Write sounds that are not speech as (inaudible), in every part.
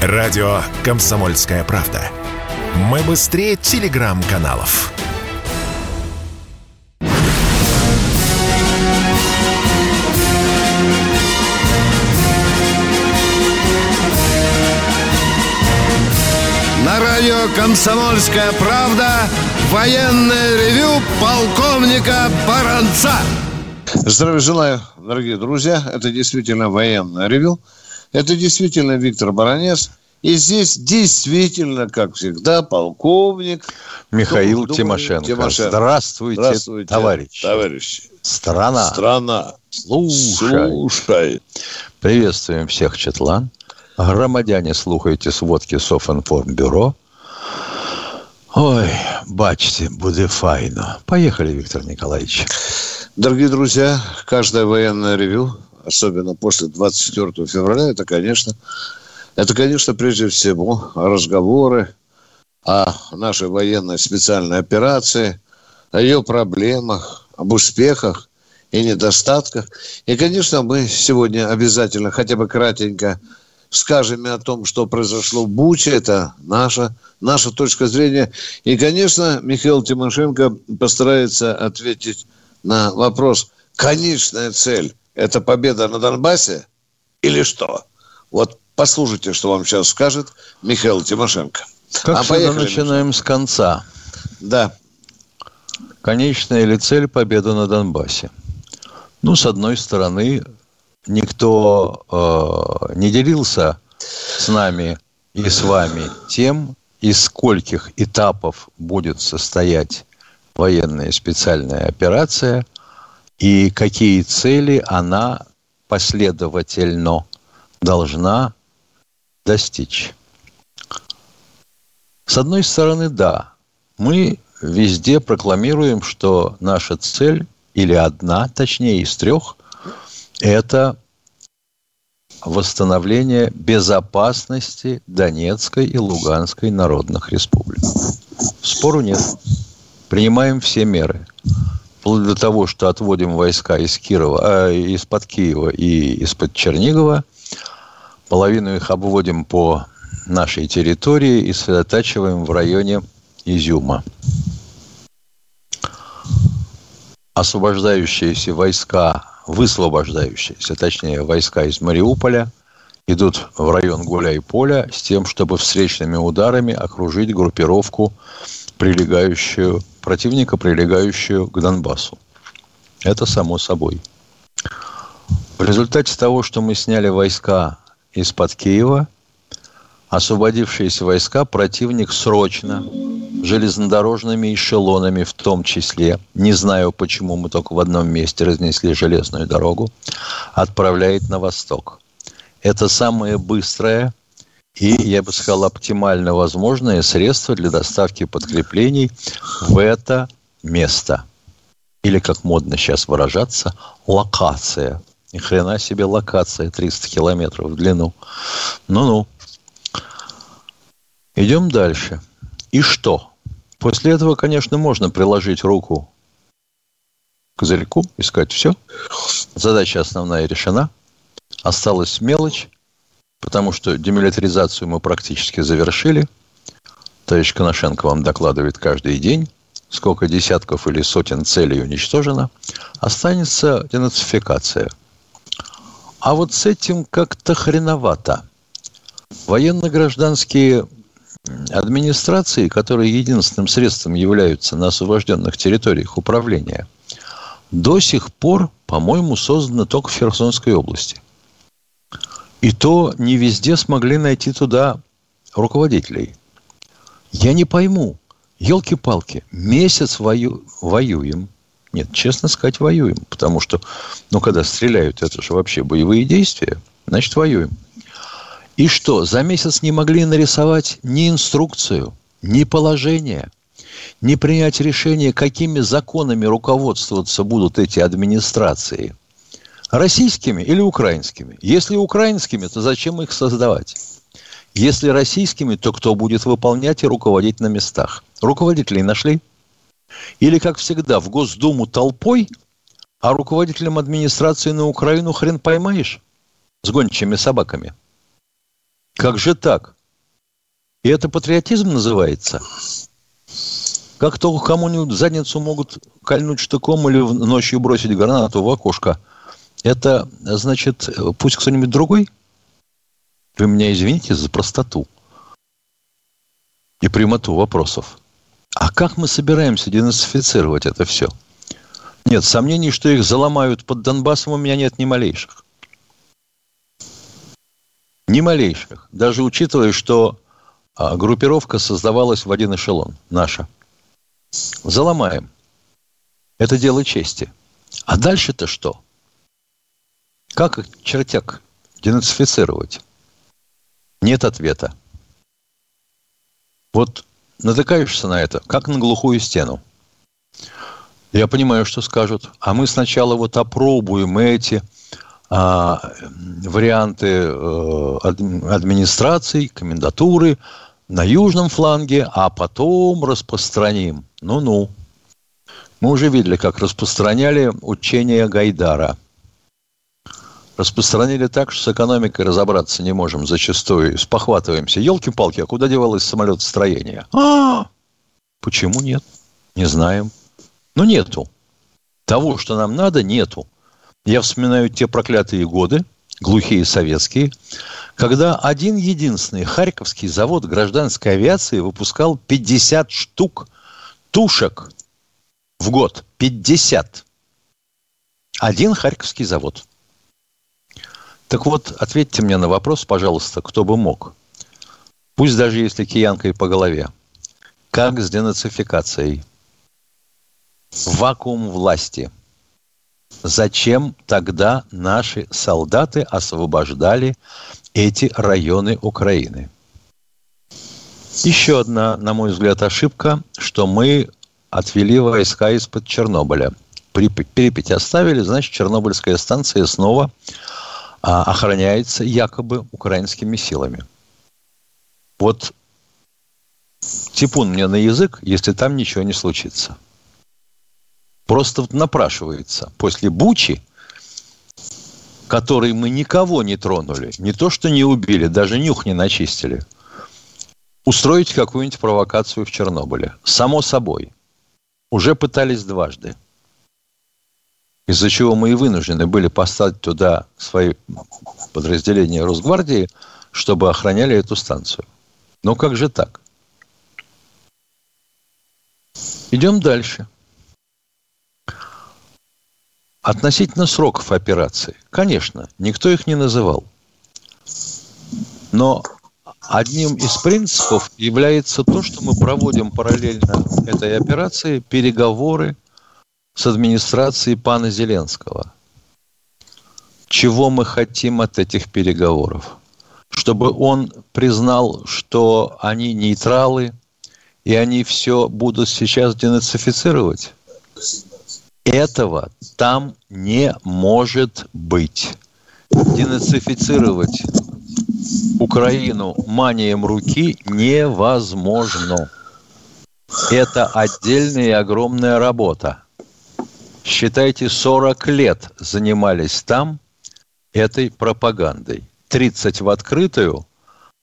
Радио «Комсомольская правда». Мы быстрее телеграм-каналов. На радио «Комсомольская правда» военное ревю полковника Баранца. Здравия желаю, дорогие друзья. Это действительно военное ревю. Это действительно Виктор Баранец. И здесь действительно, как всегда, полковник Михаил Тимошенко. Тимошенко. Здравствуйте, Здравствуйте, товарищи. Товарищи. Страна. Страна. Слушай. Слушай. Приветствуем всех, Четлан. Громадяне, слухайте сводки Софинформбюро. Ой, бачьте, будет файно. Поехали, Виктор Николаевич. Дорогие друзья, каждое военное ревю, особенно после 24 февраля, это, конечно, это, конечно, прежде всего разговоры о нашей военной специальной операции, о ее проблемах, об успехах и недостатках. И, конечно, мы сегодня обязательно хотя бы кратенько скажем о том, что произошло в Буче. Это наша, наша точка зрения. И, конечно, Михаил Тимошенко постарается ответить на вопрос. Конечная цель – это победа на Донбассе или что? Вот послушайте, что вам сейчас скажет Михаил Тимошенко. Как а всегда, начинаем с конца. Да. Конечная или цель – победа на Донбассе. Ну, с одной стороны, никто э, не делился с нами и с вами тем, из скольких этапов будет состоять военная специальная операция и какие цели она последовательно должна достичь. С одной стороны, да, мы везде прокламируем, что наша цель, или одна, точнее, из трех, это восстановление безопасности Донецкой и Луганской народных республик. Спору нет. Принимаем все меры. Вплоть до того, что отводим войска из Кирова, э, из-под Киева и из-под Чернигова. Половину их обводим по нашей территории и сосредотачиваем в районе Изюма. Освобождающиеся войска высвобождающиеся, точнее, войска из Мариуполя идут в район Гуляй-Поля с тем, чтобы встречными ударами окружить группировку, прилегающую, противника, прилегающую к Донбассу. Это само собой. В результате того, что мы сняли войска из-под Киева, освободившиеся войска противник срочно железнодорожными эшелонами в том числе, не знаю, почему мы только в одном месте разнесли железную дорогу, отправляет на восток. Это самое быстрое и, я бы сказал, оптимально возможное средство для доставки подкреплений в это место. Или, как модно сейчас выражаться, локация. Ни хрена себе локация 300 километров в длину. Ну-ну. Идем дальше. И что? После этого, конечно, можно приложить руку к козырьку и сказать, все, задача основная решена, осталась мелочь, потому что демилитаризацию мы практически завершили. Товарищ Коношенко вам докладывает каждый день, сколько десятков или сотен целей уничтожено. Останется денацификация. А вот с этим как-то хреновато. Военно-гражданские администрации, которые единственным средством являются на освобожденных территориях управления, до сих пор, по-моему, созданы только в Херсонской области. И то не везде смогли найти туда руководителей. Я не пойму. Елки-палки, месяц вою... воюем. Нет, честно сказать, воюем. Потому что, ну, когда стреляют, это же вообще боевые действия, значит, воюем. И что, за месяц не могли нарисовать ни инструкцию, ни положение, не принять решение, какими законами руководствоваться будут эти администрации? Российскими или украинскими? Если украинскими, то зачем их создавать? Если российскими, то кто будет выполнять и руководить на местах? Руководителей нашли? Или, как всегда, в Госдуму толпой, а руководителем администрации на Украину хрен поймаешь с гончими собаками – Как же так? И это патриотизм называется? Как только кому-нибудь задницу могут кольнуть штыком или ночью бросить гранату в окошко, это значит, пусть кто-нибудь другой? Вы меня извините за простоту и прямоту вопросов. А как мы собираемся денацифицировать это все? Нет, сомнений, что их заломают под Донбассом, у меня нет ни малейших. Ни малейших. Даже учитывая, что а, группировка создавалась в один эшелон, наша. Заломаем. Это дело чести. А дальше-то что? Как чертяк денацифицировать? Нет ответа. Вот натыкаешься на это, как на глухую стену. Я понимаю, что скажут. А мы сначала вот опробуем эти а, варианты э, администрации, комендатуры на южном фланге, а потом распространим. Ну-ну. Мы уже видели, как распространяли учение Гайдара. Распространили так, что с экономикой разобраться не можем зачастую. Спохватываемся. Елки-палки, а куда девалось самолетостроение? А, почему нет? Не знаем. Но нету. Того, что нам надо, нету. Я вспоминаю те проклятые годы, глухие советские, когда один единственный Харьковский завод гражданской авиации выпускал 50 штук тушек в год. 50. Один Харьковский завод. Так вот, ответьте мне на вопрос, пожалуйста, кто бы мог. Пусть даже если киянкой по голове. Как с денацификацией? Вакуум власти – Зачем тогда наши солдаты освобождали эти районы Украины? Еще одна, на мой взгляд, ошибка, что мы отвели войска из-под Чернобыля. Припять оставили, значит, Чернобыльская станция снова охраняется якобы украинскими силами. Вот типун мне на язык, если там ничего не случится – просто напрашивается. После Бучи, который мы никого не тронули, не то что не убили, даже нюх не начистили, устроить какую-нибудь провокацию в Чернобыле. Само собой. Уже пытались дважды. Из-за чего мы и вынуждены были поставить туда свои подразделения Росгвардии, чтобы охраняли эту станцию. Но как же так? Идем дальше. Относительно сроков операции, конечно, никто их не называл. Но одним из принципов является то, что мы проводим параллельно этой операции переговоры с администрацией пана Зеленского. Чего мы хотим от этих переговоров? Чтобы он признал, что они нейтралы, и они все будут сейчас денацифицировать? Этого там не может быть. Денацифицировать Украину манием руки невозможно. Это отдельная и огромная работа. Считайте, 40 лет занимались там этой пропагандой. 30 в открытую,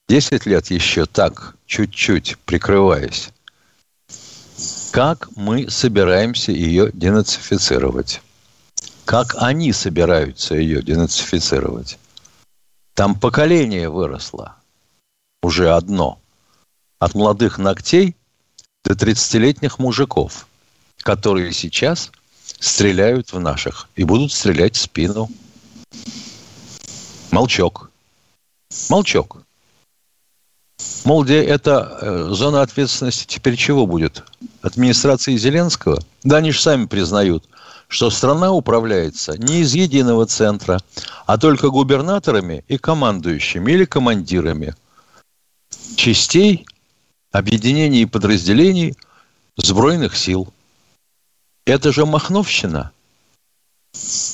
10 лет еще так, чуть-чуть прикрываясь как мы собираемся ее денацифицировать. Как они собираются ее денацифицировать. Там поколение выросло. Уже одно. От молодых ногтей до 30-летних мужиков, которые сейчас стреляют в наших и будут стрелять в спину. Молчок. Молчок. Мол, где это э, зона ответственности теперь чего будет? Администрации Зеленского? Да, они же сами признают, что страна управляется не из единого центра, а только губернаторами и командующими или командирами частей, объединений и подразделений сбройных сил. Это же Махновщина.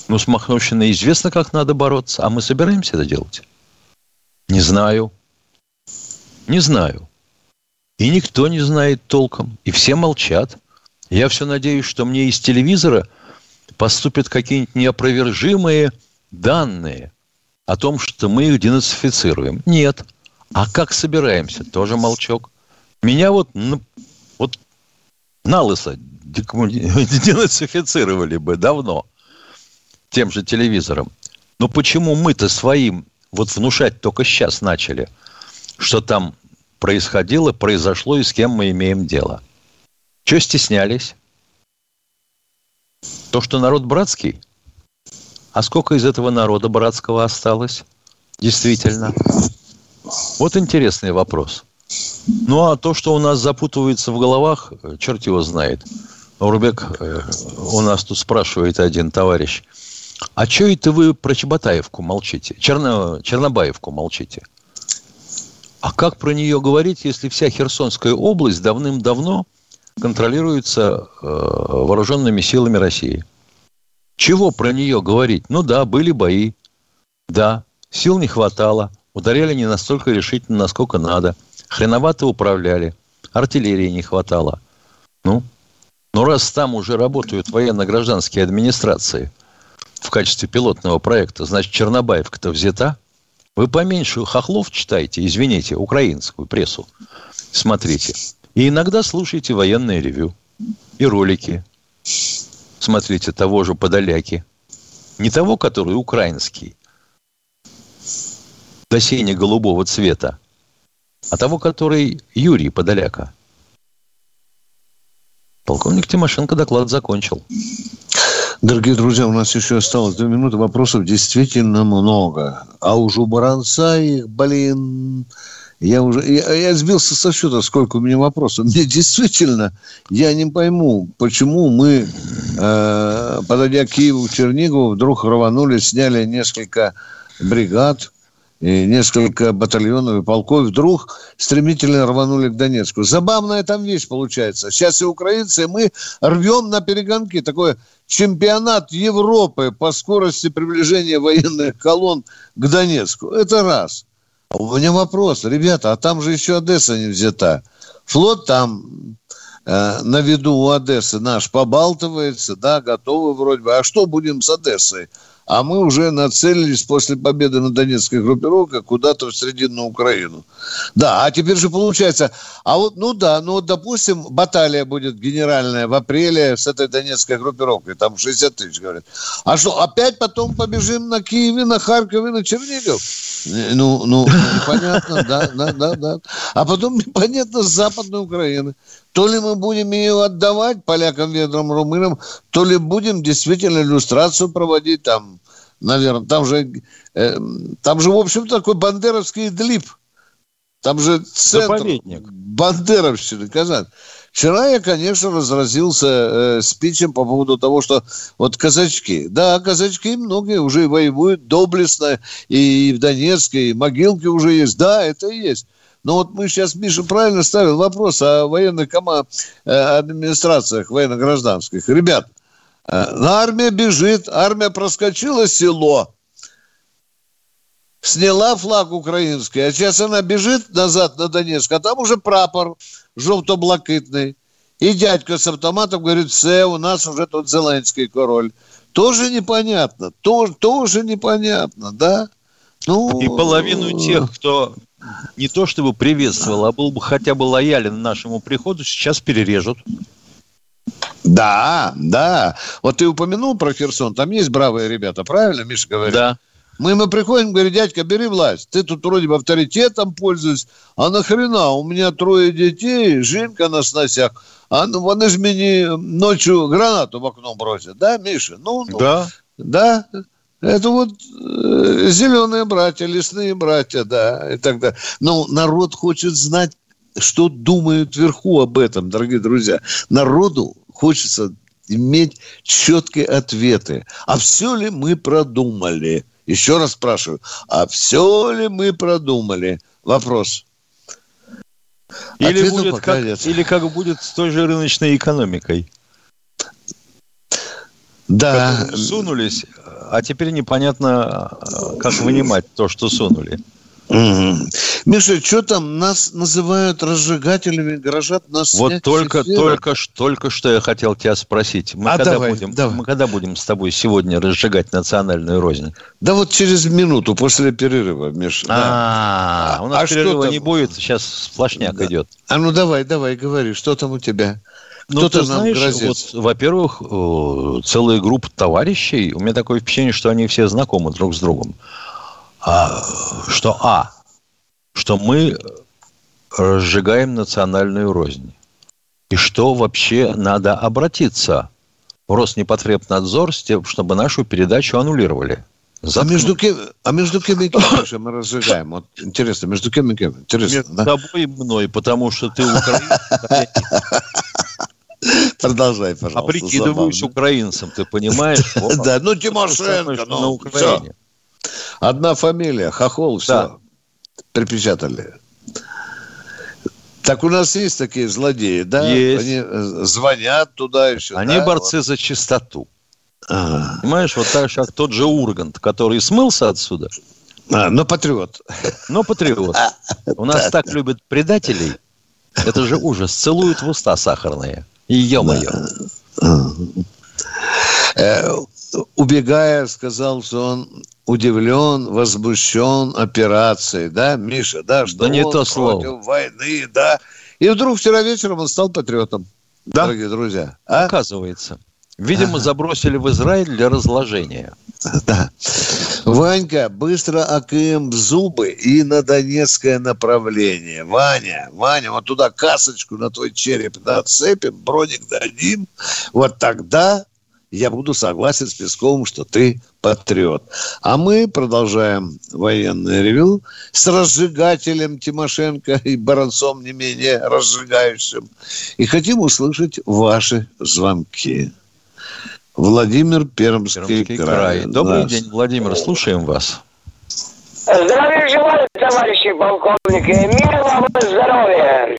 Ну, с Махновщиной известно, как надо бороться, а мы собираемся это делать? Не знаю. Не знаю. И никто не знает толком. И все молчат. Я все надеюсь, что мне из телевизора поступят какие-нибудь неопровержимые данные о том, что мы их денацифицируем. Нет. А как собираемся? Тоже молчок. Меня вот, вот на лысо (laughs) денацифицировали бы давно тем же телевизором. Но почему мы-то своим вот внушать только сейчас начали, что там происходило, произошло и с кем мы имеем дело? Что стеснялись? То, что народ братский? А сколько из этого народа братского осталось? Действительно. Вот интересный вопрос. Ну, а то, что у нас запутывается в головах, черт его знает. Рубек, э, у нас тут спрашивает один товарищ. А что это вы про Чеботаевку молчите? Черно, Чернобаевку молчите? А как про нее говорить, если вся Херсонская область давным-давно контролируется э, вооруженными силами России? Чего про нее говорить? Ну да, были бои. Да, сил не хватало. Ударяли не настолько решительно, насколько надо. Хреновато управляли. Артиллерии не хватало. Ну, но раз там уже работают военно-гражданские администрации в качестве пилотного проекта, значит, Чернобаевка-то взята. Вы поменьше хохлов читайте, извините, украинскую прессу. Смотрите. И иногда слушайте военное ревю и ролики смотрите, того же Подоляки. Не того, который украинский, до сине-голубого цвета, а того, который Юрий Подоляка. Полковник Тимошенко доклад закончил. Дорогие друзья, у нас еще осталось две минуты. Вопросов действительно много. А уж у Баранца их, блин, я уже я, я сбился со счета, сколько у меня вопросов. Мне действительно, я не пойму, почему мы, э, подойдя к Киеву, Чернигову, вдруг рванули, сняли несколько бригад, и несколько батальонов и полков вдруг стремительно рванули к Донецку. Забавная там вещь получается. Сейчас и украинцы, и мы рвем на перегонки. Такой чемпионат Европы по скорости приближения военных колонн к Донецку. Это раз. А у меня вопрос, ребята, а там же еще Одесса не взята. Флот там э, на виду у Одессы наш побалтывается, да, готовы вроде бы. А что будем с Одессой? А мы уже нацелились после победы на Донецкой группировке куда-то в Срединную Украину. Да, а теперь же получается, а вот, ну да, ну вот, допустим, баталия будет генеральная в апреле с этой Донецкой группировкой, там 60 тысяч, говорят. А что, опять потом побежим на Киеве, на Харькове, на Чернигов? Ну, ну, непонятно, да, да, да, да. А потом непонятно с Западной Украины. То ли мы будем ее отдавать полякам, венграм, румынам, то ли будем действительно иллюстрацию проводить там, наверное. Там же, э, там же в общем, такой бандеровский длип. Там же центр Заповедник. бандеровщины, Казань. Вчера я, конечно, разразился э, спичем по поводу того, что вот казачки, да, казачки многие уже воевают доблестно, и в Донецке, и могилки уже есть, да, это и есть. Но вот мы сейчас, Миша, правильно ставил вопрос о военных кома... Э, администрациях военно-гражданских. Ребят, э, армия бежит, армия проскочила село, сняла флаг украинский, а сейчас она бежит назад на Донецк, а там уже прапор желто-блакитный. И дядька с автоматом говорит, все, у нас уже тут Зеленский король. Тоже непонятно, тоже, тоже непонятно, да? Ну, и половину тех, кто не то чтобы приветствовал, а был бы хотя бы лоялен нашему приходу, сейчас перережут. Да, да. Вот ты упомянул про Херсон, там есть бравые ребята, правильно, Миша говорит? Да. Мы ему приходим, говорит, дядька, бери власть. Ты тут вроде бы авторитетом пользуешься. А нахрена? У меня трое детей, Женька на сносях. А ну, вони ж мені ночью гранату в окно бросят. Да, Миша? Ну, ну да. Да. Это вот э, зеленые братья, лесные братья, да, и так далее. Но народ хочет знать, что думают вверху об этом, дорогие друзья. Народу хочется иметь четкие ответы. А все ли мы продумали? Еще раз спрашиваю, а все ли мы продумали? Вопрос. Или, будет как, или как будет с той же рыночной экономикой. Да. Сунулись, а теперь непонятно, как вынимать то, что сунули. Миша, что там? Нас называют разжигателями, грожат нас Вот только, только, только что я хотел тебя спросить. Мы, а когда давай, будем, давай. мы когда будем с тобой сегодня разжигать национальную рознь? Да вот через минуту после перерыва, Миша. А, да. у нас а перерыва не будет, сейчас сплошняк да. идет. А ну давай, давай, говори, что там у тебя? Ну, ты знаешь, грозит? вот, во-первых, э, целая группа товарищей, у меня такое впечатление, что они все знакомы друг с другом. А, что А, что мы разжигаем национальную рознь. И что вообще надо обратиться в Роснепотребнадзор с тем, чтобы нашу передачу аннулировали. А между, кем, а между кем и кем же мы разжигаем? Вот интересно, между кем и кем? Интересно, между да? тобой и мной, потому что ты украинец. (laughs) Продолжай, пожалуйста. А прикидываюсь украинцем, ты понимаешь? (laughs) Да, ну Тимошенко, ну, на Украине. Одна фамилия, Хохол, все. Припечатали. Так у нас есть такие злодеи, да? Есть. Они э, звонят туда еще. Они да? борцы вот. за чистоту. Ага. Понимаешь, вот так же, как тот же Ургант, который смылся отсюда. А, но патриот. Но патриот. (laughs) У нас так любят предателей. Это же ужас. Целуют в уста сахарные. Ё-моё. Э, убегая, сказал, что он удивлен, возмущен операцией, да, Миша, да, что да не то слово. войны, да. И вдруг вчера вечером он стал патриотом, да? дорогие друзья. А? Оказывается. Видимо, забросили в Израиль для разложения. Да. Ванька, быстро АКМ в зубы и на Донецкое направление. Ваня, Ваня, вот туда касочку на твой череп нацепим, броник дадим. Вот тогда я буду согласен с Песковым, что ты патриот. А мы продолжаем военное ревю с разжигателем Тимошенко и Баранцом не менее разжигающим. И хотим услышать ваши звонки. Владимир Пермский, Пермский край. край. Добрый Нас. день, Владимир, слушаем вас. Здравия желаю, товарищи полковники. Мира вам и здоровья.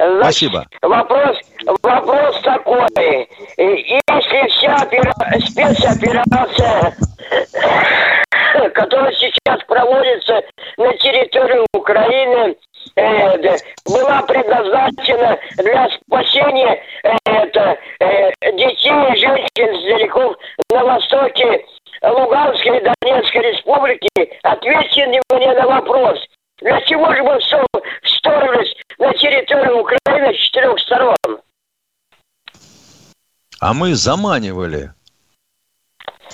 Значит, Спасибо. Вопрос, вопрос такой. Если вся опера... спецоперация, которая сейчас проводится на территории Украины, э, была предназначена для спасения э, это, э, и женщин с далеков на востоке Луганской и Донецкой республики, ответьте мне на вопрос. Для чего же мы вторглись на территорию Украины с четырех сторон? А мы заманивали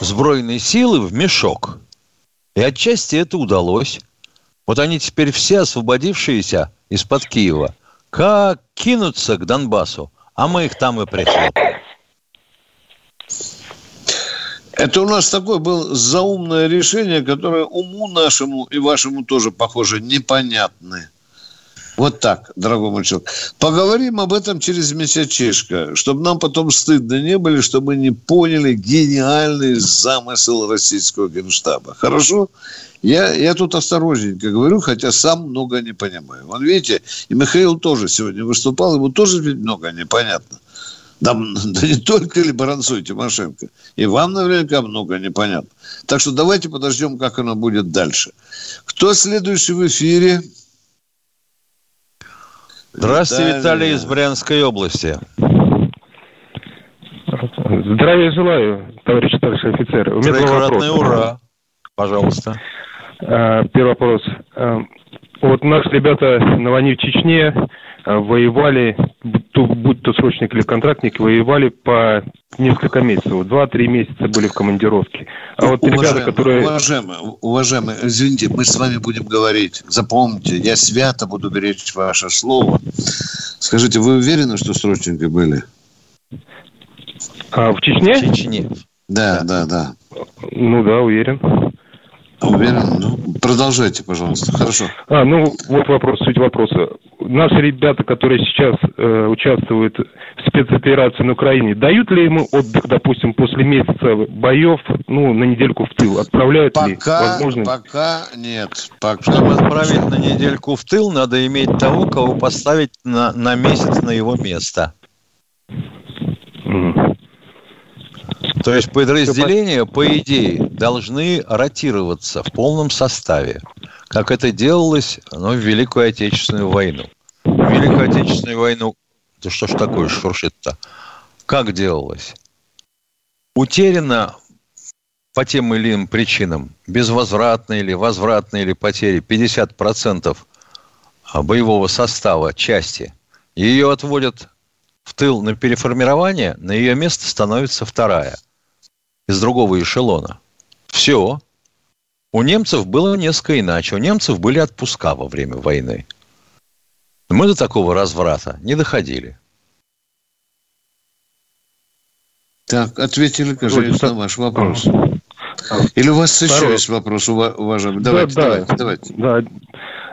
сбройные силы в мешок. И отчасти это удалось. Вот они теперь все освободившиеся из-под Киева, как кинутся к Донбассу, а мы их там и пришли. Это у нас такое было заумное решение, которое уму нашему и вашему тоже, похоже, непонятны. Вот так, дорогой мой человек. Поговорим об этом через месячишко, чтобы нам потом стыдно не были, чтобы мы не поняли гениальный замысел российского генштаба. Хорошо? Я, я тут осторожненько говорю, хотя сам много не понимаю. Вон видите, и Михаил тоже сегодня выступал, ему тоже ведь много непонятно. Да, (laughs) да не только ли Баранцу и Тимошенко. И вам наверняка много непонятно. Так что давайте подождем, как оно будет дальше. Кто следующий в эфире? Здравствуйте, Виталий, Виталий из Брянской области. Здравия желаю, товарищ старший офицер. У меня два вопроса. ура. Пожалуйста. А, первый вопрос. Вот наши ребята на войне в Чечне а, воевали, будь то, будь то срочник или контрактник, воевали по несколько месяцев. Два-три месяца были в командировке. А вот уважаемые, ребята, которые... Уважаемые, уважаемые, извините, мы с вами будем говорить. Запомните, я свято буду беречь ваше слово. Скажите, вы уверены, что срочники были? А, в Чечне? В Чечне. Да, да, да. Ну да, уверен. Уверен? Ну, продолжайте, пожалуйста. Хорошо. А, ну, вот вопрос, суть вопроса. Наши ребята, которые сейчас э, участвуют в спецоперации на Украине, дают ли ему отдых, допустим, после месяца боев, ну, на недельку в тыл? Отправляют пока, ли? Возможно... Пока нет. Пока. Чтобы отправить на недельку в тыл, надо иметь того, кого поставить на, на месяц на его место. Mm. То есть подразделения, по идее, должны ротироваться в полном составе. как это делалось ну, в Великую Отечественную войну. В Великую Отечественную войну, да что ж такое шуршит-то? Как делалось? Утеряно по тем или иным причинам, безвозвратные или возвратные или потери, 50% боевого состава части, ее отводят в тыл на переформирование, на ее место становится вторая из другого эшелона. Все. У немцев было несколько иначе. У немцев были отпуска во время войны. Мы до такого разврата не доходили. Так, ответили, кажется, на ваш вопрос. Или у вас Второй. еще есть вопрос, уважаемый? Давайте, да, давайте, да, давайте. Да.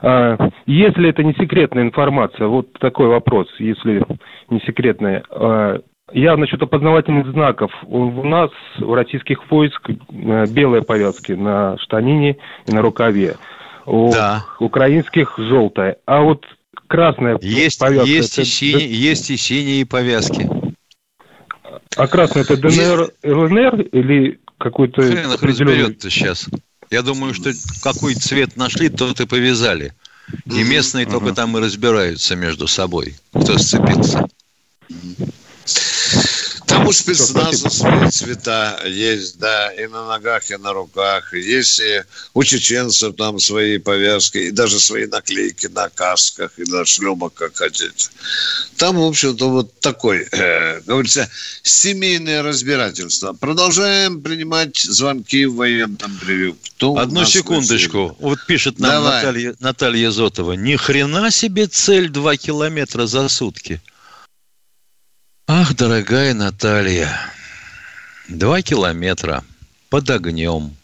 А, если это не секретная информация, вот такой вопрос, если не секретная. А, я насчет опознавательных знаков. У нас, в российских войск, э, белые повязки на штанине и на рукаве. У да. украинских желтая. А вот красная есть, повязка... Есть, это... и синие, есть и синие повязки. А красная это ДНР, ЛНР или какой-то Хрен определенный... сейчас. Я думаю, что какой цвет нашли, тот и повязали. И местные только там и разбираются между собой, кто сцепился. Там у спецназа свои цвета есть, да, и на ногах, и на руках. Есть и у чеченцев там свои повязки, и даже свои наклейки на касках и на шлемах, как хотите. Там, в общем-то, вот такой, э, говорится, семейное разбирательство. Продолжаем принимать звонки в военном превью. Кто Одну секундочку. Вот пишет нам Наталья, Наталья Зотова. Ни хрена себе цель 2 километра за сутки. Ах, дорогая Наталья, два километра под огнем,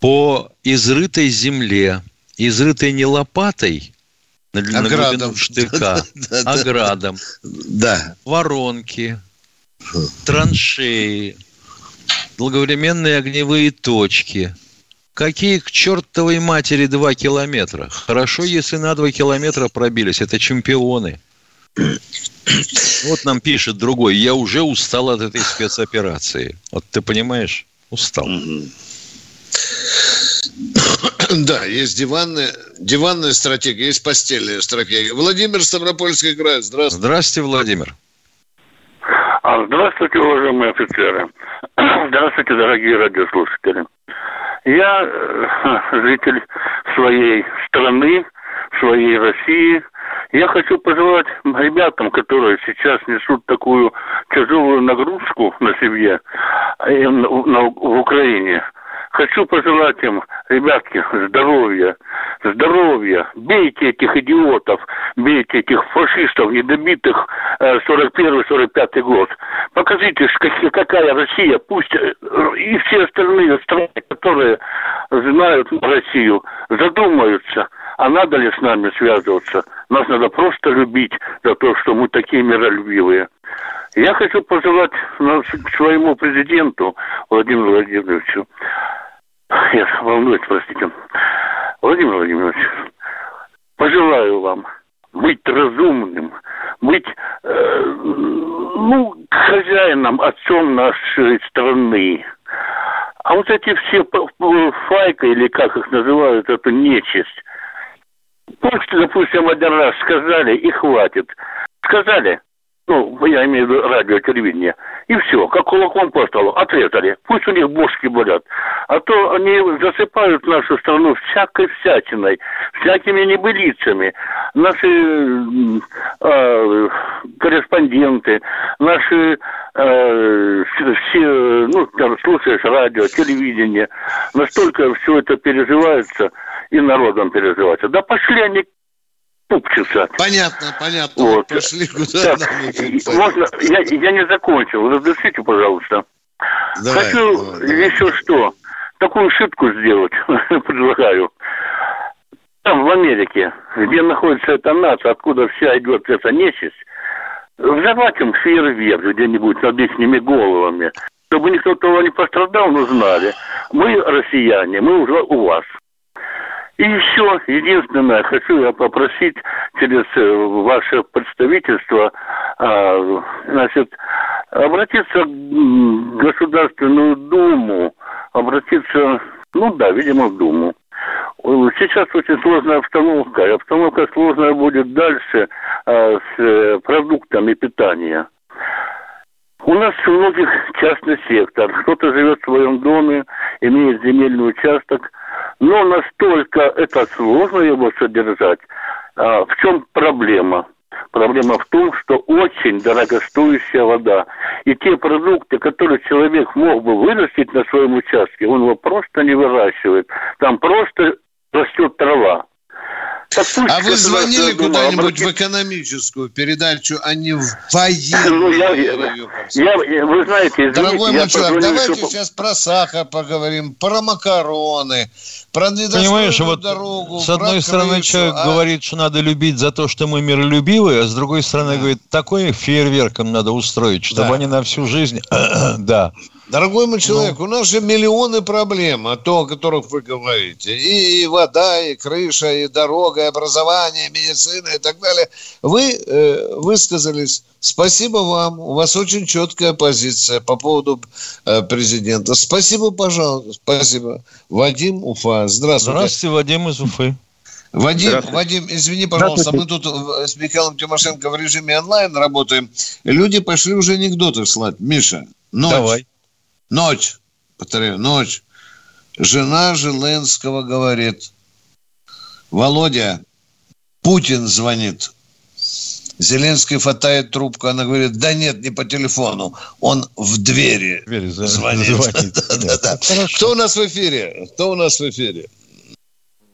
по изрытой земле, изрытой не лопатой, на штыка, (laughs) а градом. Да. Воронки, траншеи, долговременные огневые точки. Какие к чертовой матери два километра? Хорошо, если на два километра пробились. Это чемпионы. Вот нам пишет другой, я уже устал от этой спецоперации. Вот ты понимаешь? Устал. Да, есть диванная, диванная стратегия, есть постельная стратегия. Владимир Ставропольский край, здравствуйте. Здравствуйте, Владимир. А, здравствуйте, уважаемые офицеры. (clears throat) Здравствуйте, дорогие радиослушатели. Я э, житель своей страны, своей России – я хочу пожелать ребятам, которые сейчас несут такую тяжелую нагрузку на себе э, в Украине, хочу пожелать им, ребятки, здоровья, здоровья. Бейте этих идиотов, бейте этих фашистов, недобитых 41-45 э, год. Покажите, какая Россия, пусть э, и все остальные страны, которые знают Россию, задумаются – а надо ли с нами связываться? Нас надо просто любить за то, что мы такие миролюбивые. Я хочу пожелать своему президенту Владимиру Владимировичу, я волнуюсь, простите, Владимир Владимирович, пожелаю вам быть разумным, быть э, ну, хозяином, отцом нашей страны. А вот эти все файка, или как их называют, это нечисть, Пусть, допустим, один раз сказали и хватит. Сказали, ну, я имею в виду радио, телевидение, и все, как кулаком по столу, отрезали. Пусть у них бошки болят. А то они засыпают нашу страну всякой всячиной, всякими небылицами. Наши э, корреспонденты, наши э, все, ну, там, слушаешь радио, телевидение, настолько все это переживается – и народом переживать. Да пошли они пупчиться. Понятно, понятно. Вот. Пошли куда так, Можно, я, я не закончил. Разрешите, пожалуйста. Давай, Хочу давай, еще что. Такую шутку сделать, (laughs) предлагаю. Там, в Америке, где находится эта нация, откуда вся идет эта нечисть, взорвать им фейерверк где-нибудь над их головами, чтобы никто того не пострадал, но знали. Мы, россияне, мы уже у вас. И еще единственное, хочу я попросить через э, ваше представительство, а, значит, обратиться в Государственную Думу, обратиться Ну да, видимо, в Думу. Сейчас очень сложная обстановка, и обстановка сложная будет дальше а, с э, продуктами питания. У нас у многих частный сектор. Кто-то живет в своем доме, имеет земельный участок, но настолько это сложно его содержать. А, в чем проблема? Проблема в том, что очень дорогостоящая вода. И те продукты, которые человек мог бы вырастить на своем участке, он его просто не выращивает. Там просто растет трава. а вы звонили куда-нибудь в экономическую передачу, а не в (laughs) военную? Ну, я, я, вы знаете, извините, Дорогой мой человек, давайте что... сейчас про сахар поговорим, про макароны, про Понимаешь, вот дорогу, с одной стороны крышу, человек а... говорит, что надо любить за то, что мы миролюбивые, а с другой стороны да. говорит, такой фейерверком надо устроить, чтобы да. они на всю жизнь... (clears throat) да. Дорогой мой человек, ну. у нас же миллионы проблем, о том, о которых вы говорите. И, и вода, и крыша, и дорога, и образование, и медицина и так далее. Вы э, высказались. Спасибо вам. У вас очень четкая позиция по поводу э, президента. Спасибо, пожалуйста. Спасибо. Вадим Уфа. Здравствуйте. Здравствуйте, Вадим из Уфы. Вадим, Вадим, извини, пожалуйста, мы тут с Михаилом Тимошенко в режиме онлайн работаем. Люди пошли уже анекдоты слать. Миша, ночь. Давай. Ночь, повторяю, ночь. Жена Желенского говорит, Володя, Путин звонит. Зеленский хватает трубку, она говорит, да нет, не по телефону, он в двери, двери звонит. звонит. да, да, да. Кто у нас в эфире? Кто у нас в эфире?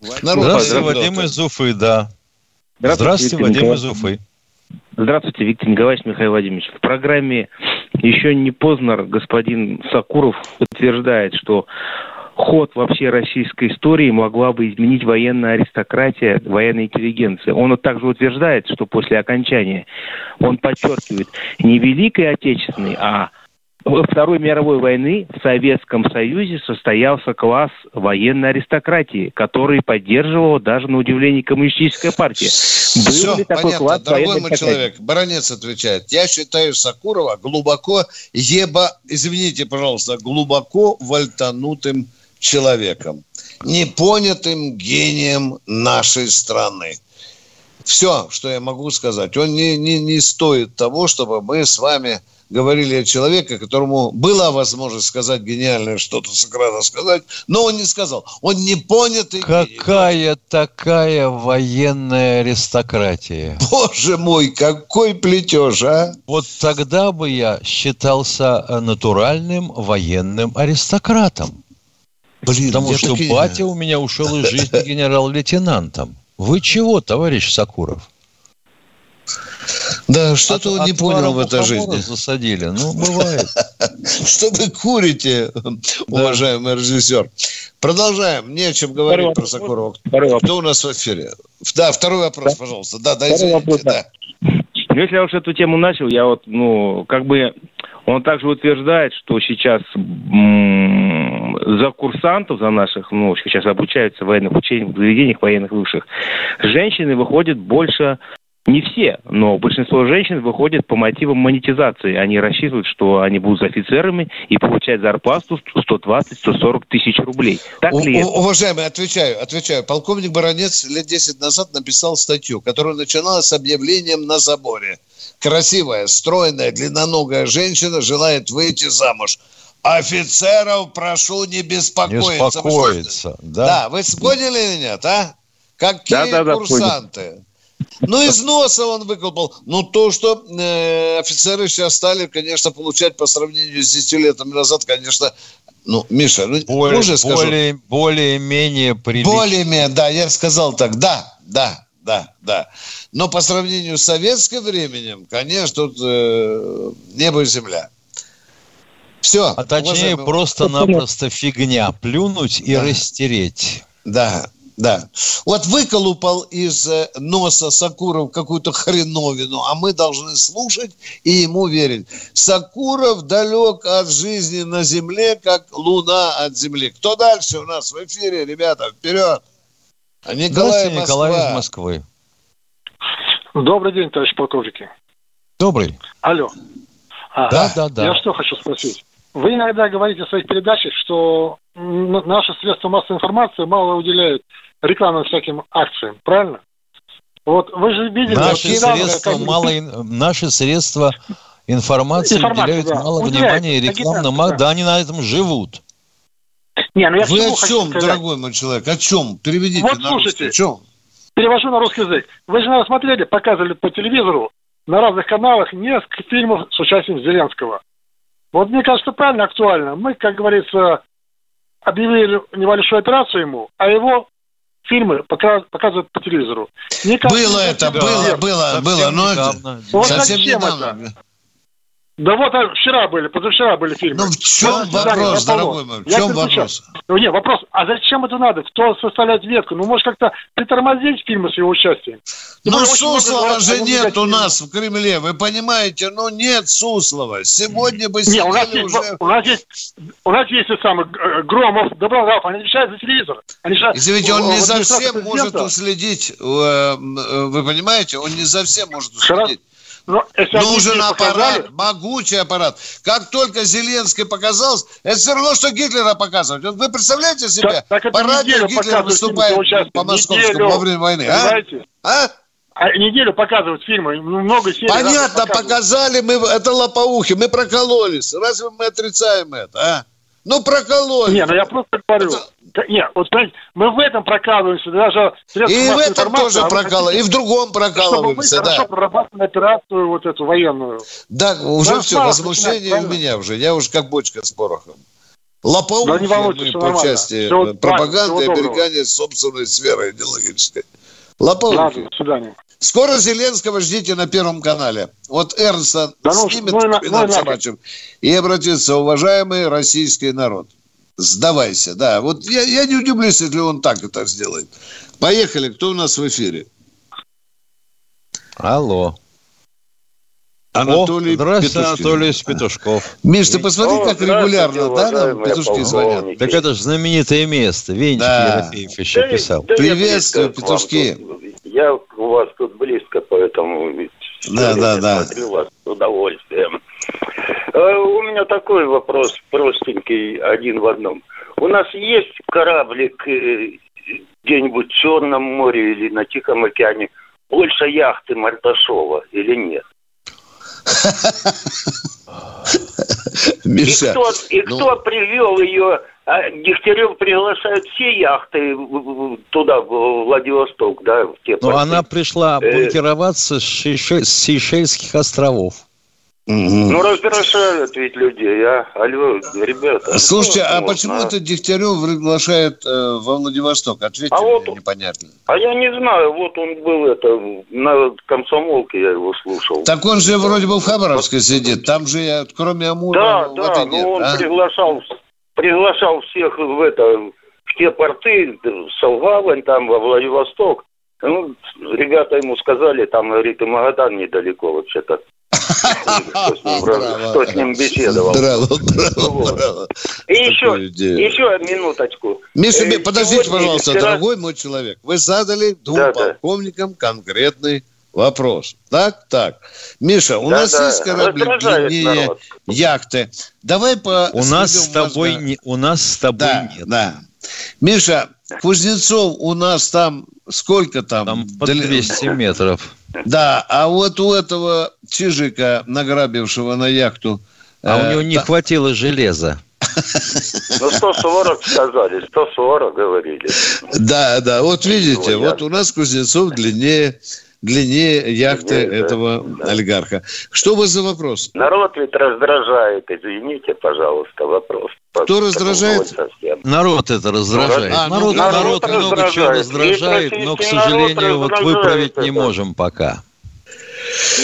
Здравствуйте, Вадим из Уфы, да. Здравствуйте, Здравствуйте Вадим из Уфы. Здравствуйте, Виктор Николаевич, Михаил Владимирович. В программе еще не поздно господин Сакуров утверждает, что ход вообще российской истории могла бы изменить военная аристократия, военная интеллигенция. Он также утверждает, что после окончания, он подчеркивает, не Великой Отечественной, а во Второй мировой войны в Советском Союзе состоялся класс военной аристократии, который поддерживала даже на удивление коммунистическая партия. Был Все, ли такой понятно. класс Дорогой мой человек, баронец отвечает. Я считаю Сакурова глубоко еба, извините, пожалуйста, глубоко вольтанутым человеком, непонятым гением нашей страны. Все, что я могу сказать. Он не, не, не стоит того, чтобы мы с вами говорили о человеке, которому была возможность сказать гениальное что-то с экрана сказать, но он не сказал. Он не понятый. Какая гений. такая военная аристократия? Боже мой, какой плетеж, а? Вот тогда бы я считался натуральным военным аристократом. Блин, Потому что батя у меня ушел из жизни (laughs) генерал-лейтенантом. Вы чего, товарищ Сакуров? Да, что-то он не понял в этой жизни. засадили. Ну, бывает. (laughs) Что вы курите, уважаемый режиссер? Продолжаем. Не о чем говорить про Сакурова. Кто у нас в эфире? Да, второй вопрос, пожалуйста. Да, да, извините. Ну, если я уж эту тему начал, я вот, ну, как бы он также утверждает, что сейчас за курсантов, за наших, ну, сейчас обучаются в военных учениях, в заведениях военных высших, женщины выходят больше не все, но большинство женщин выходят по мотивам монетизации. Они рассчитывают, что они будут офицерами и получать зарплату 120-140 тысяч рублей. Так ли это? Уважаемый, отвечаю, отвечаю. Полковник Баранец лет 10 назад написал статью, которая начиналась с объявлением на заборе. Красивая, стройная, длинноногая женщина желает выйти замуж. Офицеров прошу не беспокоиться. Не беспокоиться, да. Да, вы поняли или нет, а? Какие да, да, курсанты? Да, ну, из носа он выколпал. Ну, то, что э, офицеры сейчас стали, конечно, получать по сравнению с 10 летами назад, конечно, ну, Миша, ну, более, уже скажу. Более, более-менее прилично. Более-менее, да, я сказал так, да, да, да, да. Но по сравнению с советским временем, конечно, тут э, небо и земля. Все. А точнее, просто-напросто фигня. Плюнуть и да. растереть. Да, да. Вот выколупал из э, носа Сакуров какую-то хреновину, а мы должны слушать и ему верить. Сакуров далек от жизни на земле, как луна от земли. Кто дальше у нас в эфире, ребята? Вперед! А Николай, Москва. Николай из Москвы. Добрый день, товарищ полковники. Добрый. Алло. А, да, да, да. Я что хочу спросить? Вы иногда говорите в своих передачах, что наши средства массовой информации мало уделяют рекламным всяким акциям, правильно? Вот вы же видели... Наши вот недавно, средства, как- мало, наши средства информации Информации, уделяют да. мало Уделяют, внимания рекламным, агитация, ак- да, они на этом живут. Не, ну я Вы о чем, сказать? дорогой мой человек, о чем? Переведите Вот на слушайте. русский. О чем? Перевожу на русский язык. Вы же, наверное, смотрели, показывали по телевизору на разных каналах несколько фильмов с участием Зеленского. Вот мне кажется, правильно, актуально. Мы, как говорится, объявили небольшую операцию ему, а его фильмы пока- показывают по телевизору. Мне кажется, Было это, совсем было, было, было, но это недавно. Вот совсем зачем недавно. Да вот а, вчера были, позавчера были фильмы. Ну в чем свидание вопрос, полу. дорогой мой, в Я чем переключаю. вопрос? Ну, не, вопрос, а зачем это надо? Кто составляет ветку? Ну, может, как-то притормозить фильмы с его участием? Ну, много Суслова же нет у нас в Кремле, вы понимаете? Ну, нет Суслова. Сегодня бы Не, у нас сидели есть, уже... у нас есть, у нас есть и самый э, Громов, Доброграф, они отвечают за телевизор. Они же, Извините, он э, не вот за всем может уследить, э, вы понимаете? Он не за всем может уследить. Но они Нужен аппарат, показали, могучий аппарат. Как только Зеленский показался, это все равно, что Гитлера показывать. Вы представляете себе, так, так по радио Гитлер выступает по московскому Неделю, во время войны. А? Понимаете? А? А неделю показывают фильмы, ну, много серий. Понятно, показали мы, это лопоухи, мы прокололись. Разве мы отрицаем это, а? Ну, прокололись. Не, ну я просто говорю. Это- Да, Нет, вот понимаете, мы в этом прокалываемся, даже И в этом тоже а прокалываемся, и в другом Чтобы мы прокалываемся, хорошо да. прорабатывали операцию вот эту военную. Да, уже Да, все, слава возмущение у меня уже. Я уже как бочка с порохом. Лопоухи Да мы всё по нормально. части Всего- э, пропаганды доброго. оберегания собственной сферы идеологической. Лопоухи. Ладно, до свидания. Скоро Зеленского ждите на Первом канале. Вот Эрнста Да ну, снимет ну ну нафиг. собачьим и обратится, уважаемый российский народ. Сдавайся, да. Вот я, я не удивлюсь, если он так это сделает. Поехали, кто у нас в эфире? Алло. Анатолий О, здравствуйте, Петушкин. Анатолий Петушков. Миш, ты посмотри, О, как регулярно, да, нам петушки звонят. Так это же знаменитое место. Венчик Да. Ерофеев еще писал. я Приветствую, вам петушки. тут. Я у вас тут близко, поэтому Да, да, да. смотрю вас с удовольствием. Э, У меня такой вопрос простенький, один в одном. У нас есть кораблик э, где-нибудь в Черном море или на Тихом океане больше яхты Марташова или нет? (laughs) И Миша, кто, и ну- кто привел ее? А Дегтярев приглашает все яхты туда, в Владивосток, да, в те Но порты. она пришла Э. бункероваться с, Сейше- с Сейшельских островов. Ну, разбирают ведь людей, а? Алло, ребята. Слушайте, а можно, почему а? это Дегтярев приглашает э, во Владивосток? Ответьте А мне, вот- непонятно. А я не знаю, вот он был это на комсомолке, я его слушал. Так он же вроде бы в Хабаровске сидит. Там же, я, кроме Амура, Да, воды да, нет. но он а? приглашал, приглашал всех в это, в те порты, в Солгавань, там, во Владивосток. Ну, ребята ему сказали, там, говорит, и Магадан недалеко вообще-то. Кто с ним, беседовал. Браво, браво, браво. И еще, еще минуточку. Миша, Э, подождите, пожалуйста, дорогой мой человек. Вы задали двум полковникам конкретный вопрос. Так, так. Миша, у Да, нас да, есть корабли длиннее народ. яхты. Давай по... У нас с тобой мозга. не, у нас с тобой Да, нет. да. Миша, Кузнецов у нас там сколько там? Там под Дали- 200 метров. Да, а вот у этого Чижика, награбившего на яхту... А э, у него не хватило железа. Ну, 140 сказали, 140 говорили. Да, да, вот видите, вот у нас Кузнецов длиннее, длиннее яхты да, этого да. олигарха. Что у вас за вопрос? Народ ведь раздражает, извините, пожалуйста, вопрос. Кто раздражает? Народ это раздражает. А, ну, народ, народ народ много чего раздражает. но, к народ сожалению, вот выправить не можем пока.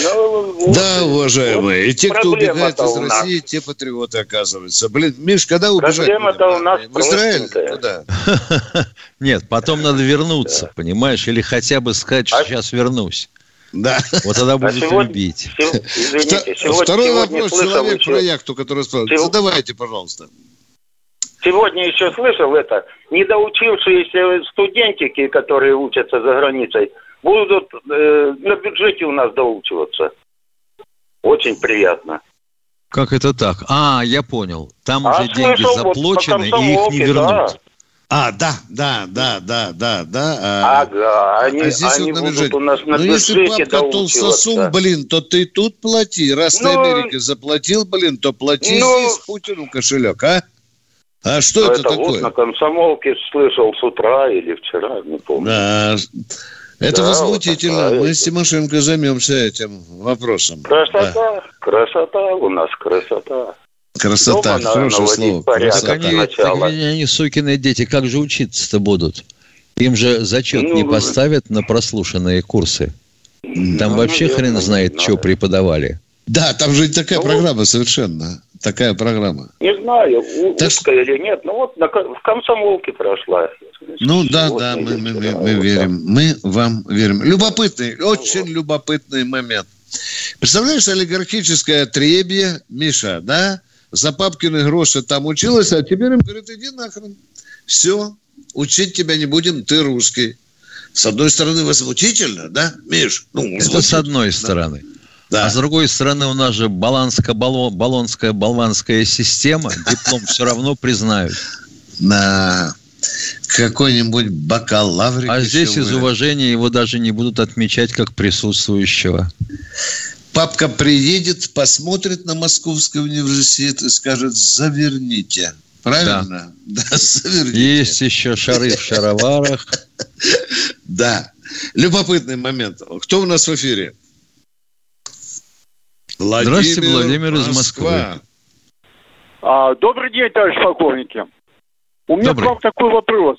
Ну, вот, Да, уважаемые, и те, кто убегает из. России, те патриоты оказываются. Блин, Миш, когда убежать? Проблема-то у нас а? В Израиль? Куда? (laughs) Нет, потом надо вернуться, понимаешь? Или хотя бы сказать, что А- сейчас вернусь. Да. Вот тогда А будет сегодня- любить. Извините, сегодня, Второй сегодня вопрос слышал человек еще- про яхту, который спрашивает. Сего- Задавайте, пожалуйста. Сегодня еще слышал это, недоучившиеся студентики, которые учатся за границей, будут э, на бюджете у нас доучиваться. Очень приятно. Как это так? А, я понял. Там А уже деньги слышал, вот заплачены, и их не вернут. да. А, да, да, да, да, да, да. а, Ага, они, а здесь они вот будут у нас на Ну, если папка толстосум, блин, то ты тут плати. Раз ты Ну, Америке заплатил, блин, то плати ну, здесь Путину кошелек, а? А что Ну, это, это вот такое? на комсомолке слышал с утра или вчера, не помню. Да, это Да, возмутительно. вот Мы с Тимошенко займемся этим вопросом. Красота, Да. красота у нас, красота. Красота, Дома хорошее слово. порядок. Так Красота. они, так они, сукины дети, как же учиться-то будут? Им же зачет Ну, не поставят на прослушанные курсы. Там Ну, вообще хрен знает, знаю. что преподавали. Да, там же такая Ну, программа совершенно. Такая программа. Не знаю, Так узкая или нет, но вот на, в комсомолке прошла. Ну да, Сегодня да, мы, мы- мы- мы вот верим. Мы вам верим. Любопытный, очень любопытный момент. Представляешь, олигархическое отребье, Миша, да, за папкины гроши там училась, а теперь им говорят, иди нахрен. Все, учить тебя не будем, ты русский. С одной стороны, возмутительно, да, Миш? Ну, Это с одной стороны. Да. А с другой стороны, у нас же баллонская болванская система, диплом все равно признают. на какой-нибудь бакалаврик. А здесь из уважения его даже не будут отмечать как присутствующего. Папка приедет, посмотрит на Московский университет и скажет, заверните. Правильно? Да, заверните. Есть еще шары в шароварах. (laughs) Да. Любопытный момент. Кто у нас в эфире? Здравствуйте, Владимир из Москвы. А, добрый день, товарищ полковники. У меня Добрый. к вам такой вопрос.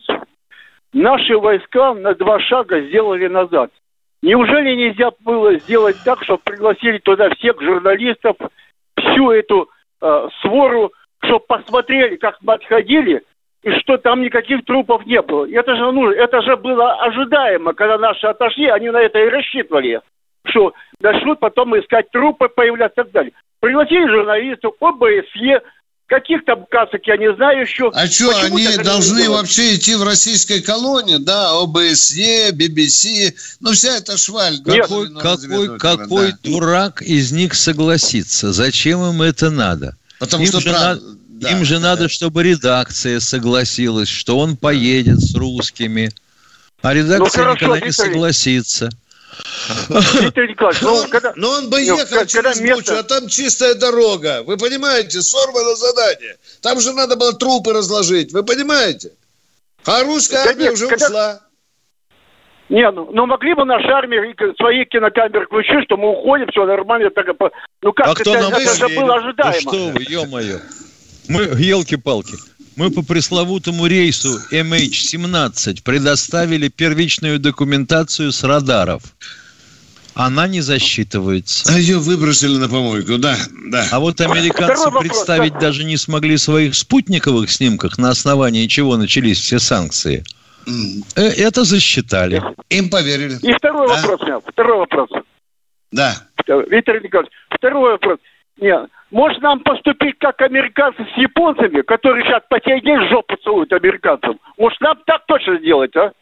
Наши войска на два шага сделали назад. Неужели нельзя было сделать так, чтобы пригласили туда всех журналистов, всю эту э, свору, чтобы посмотрели, как мы отходили, и что там никаких трупов не было. Это же, ну, это же было ожидаемо, когда наши отошли, они на это и рассчитывали, что начнут потом искать трупы, появляться и так далее. Пригласили журналистов, ОБСЕ, каких там касок, я не знаю еще. А что, Почему они должны сделали? вообще идти в российской колонии, да, ОБСЕ, BBC, ну вся эта шваль. Какой, какой, какой да. дурак из них согласится? Зачем им это надо? Потому им что же, прав- на- да, им же да. надо, чтобы редакция согласилась, что он поедет с русскими. А редакция Ну, хорошо, никогда не согласится. Виктор Николаевич, Но ну, он, когда... но он бы ну, ехал когда через место- Бучу, а там чистая дорога. Вы понимаете, сорвано задание. Там же надо было трупы разложить. Вы понимаете? А русская Да армия нет, уже когда- ушла. Не, ну, ну могли бы наша армия свои кинокамеры включить, что мы уходим, все нормально. Так, и по- ну как, А это, кто нам это же поверит? было Да ожидаемо. что вы, ё-моё. Мы, елки-палки, мы по пресловутому рейсу MH17 предоставили первичную документацию с радаров. Она не засчитывается. А ее выбросили на помойку, да, да. А вот американцы Второй вопрос, представить да. даже не смогли своих спутниковых снимках, на основании чего начались все санкции. Э, Это засчитали. Им поверили. И второй Да. вопрос второй вопрос. Да. Виктор Николаевич, второй вопрос. Не, может нам поступить как американцы с японцами, которые сейчас по сей день жопу целуют американцам? Может нам так точно сделать, а?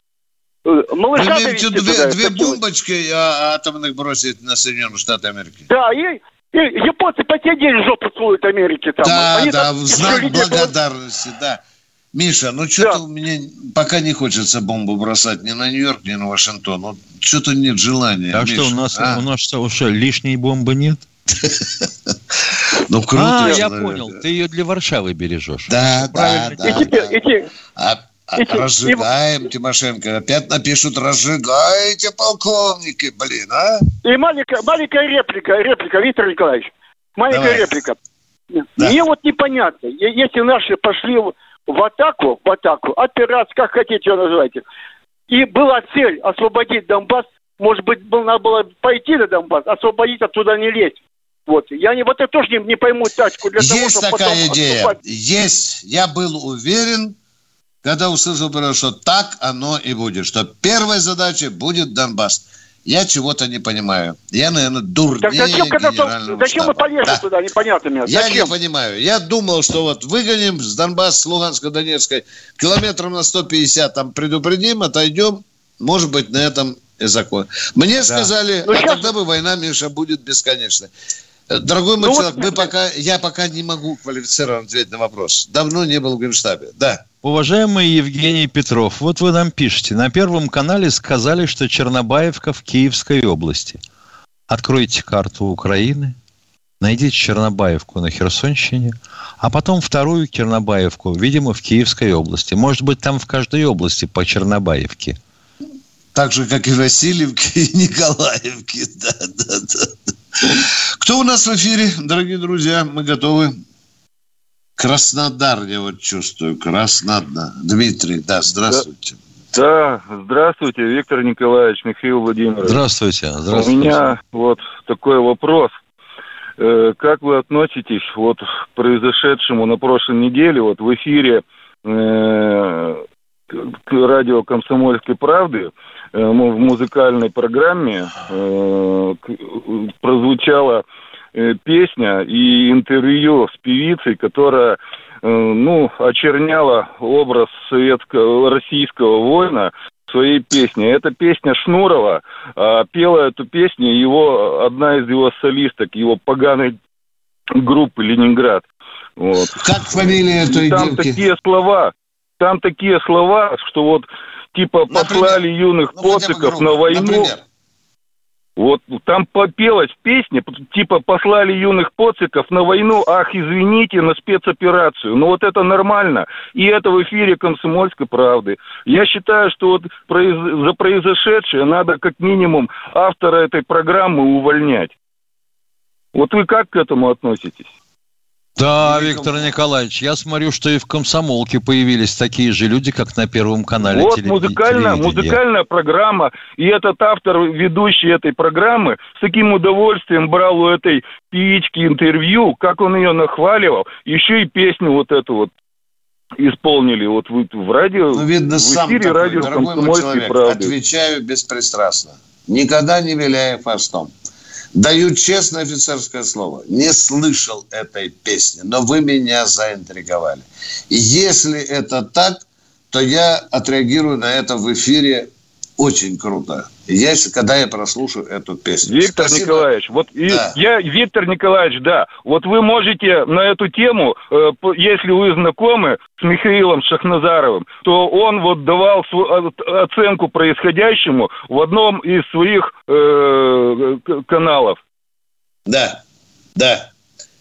Э, Вы Малыша имеете в виду довести две, туда, две так делать. бомбочки а, атомных бросить на Соединенные Штаты Америки? Да, и, и японцы по сей день жопу целуют Америке там. Да, Они да, там в знак благодарности, да. Миша, ну что-то Да. у меня пока не хочется бомбу бросать ни на Нью-Йорк, ни на Вашингтон. Вот что-то нет желания. А что, у Миша, нас, а? у нас что, что, лишней бомбы нет? Ну, круто. а, я понял, ты ее для Варшавы бережешь. Да, да, да. А, а, эти- разжигаем, Тимошенко. Опять напишут, разжигайте, полковники, блин, а? И маленькая, маленькая реплика, реплика, Виктор Николаевич. Маленькая Давай. реплика. Да. Мне вот непонятно, если наши пошли в, атаку, в атаку, операцию, как хотите ее называйте, и была цель освободить Донбасс, может быть, было- надо было пойти на Донбасс, освободить, оттуда не лезть. Вот. Я не, вот это тоже не, не пойму тачку для того, Есть чтобы такая потом идея. отступать. Есть. Я был уверен, когда услышал, что так оно и будет. Что первой задачей будет Донбасс. Я чего-то не понимаю. Я, наверное, дурнее Так зачем, когда генерального зачем мы штаба. полезли Да. туда, непонятно мне. Я Зачем? не понимаю. Я думал, что вот выгоним с Донбасс, с Луганска, Донецкой, километров на 150 там предупредим, отойдем. Может быть, на этом и закон. Мне сказали, Ну, а щас- тогда бы война, Миша, будет бесконечной. Дорогой мой Ну, человек, вот- мы пока, я пока не могу квалифицированно ответить на вопрос. Давно не был в Генштабе. Да. Уважаемый Евгений Петров, вот вы нам пишете. На Первом канале сказали, что Чернобаевка в Киевской области. Откройте карту Украины, найдите Чернобаевку на Херсонщине, а потом вторую Чернобаевку, видимо, в Киевской области. Может быть, там в каждой области по Чернобаевке. Так же, как и Васильевки и Николаевки. (laughs) Да, да, да. Кто у нас в эфире, дорогие друзья? Мы готовы. Краснодар, я вот чувствую. Краснодар. Дмитрий, да, здравствуйте. Да, здравствуйте, Виктор Николаевич, Михаил Владимирович. Здравствуйте. У здравствуйте. меня вот такой вопрос. Э, Как вы относитесь вот к произошедшему на прошлой неделе вот в эфире э, радио «Комсомольской правды» э, в музыкальной программе э, прозвучала э, песня и интервью с певицей, которая э, ну, очерняла образ советского, российского воина своей песне. Это песня Шнурова, а пела эту песню его, одна из его солисток, его поганой группы «Ленинград». Вот. Как фамилия этой Там девки? такие слова, там такие слова, что вот типа послали юных Ну, грубо. на войну. Например? Вот там попелась песня, типа послали юных поциков на войну, ах, извините, на спецоперацию. Ну вот это нормально. И это в эфире «Комсомольской правды». Я считаю, что вот произ- за произошедшее надо как минимум автора этой программы увольнять. Вот вы как к этому относитесь? Да, Виктор Николаевич, я смотрю, что и в комсомолке появились такие же люди, как на Первом канале Вот телеви- музыкальная, музыкальная программа, и этот автор, ведущий этой программы, с таким удовольствием брал у этой певички интервью, как он ее нахваливал, еще и песню вот эту вот исполнили вот в, в радио, Ну, видно, в сам эфире такой, радио дорогой мой «Комсомольской человек. правды». Отвечаю беспристрастно. Никогда не виляя хвостом. Даю честное офицерское слово. Не слышал этой песни, но вы меня заинтриговали. Если это так, то я отреагирую на это в эфире очень круто. Если, когда я прослушаю эту песню. Виктор Спасибо. Николаевич, вот и Да. я, Виктор Николаевич, да, вот вы можете на эту тему, э, если вы знакомы с Михаилом Шахназаровым, то он вот давал свою о- оценку происходящему в одном из своих э, каналов. Да, да.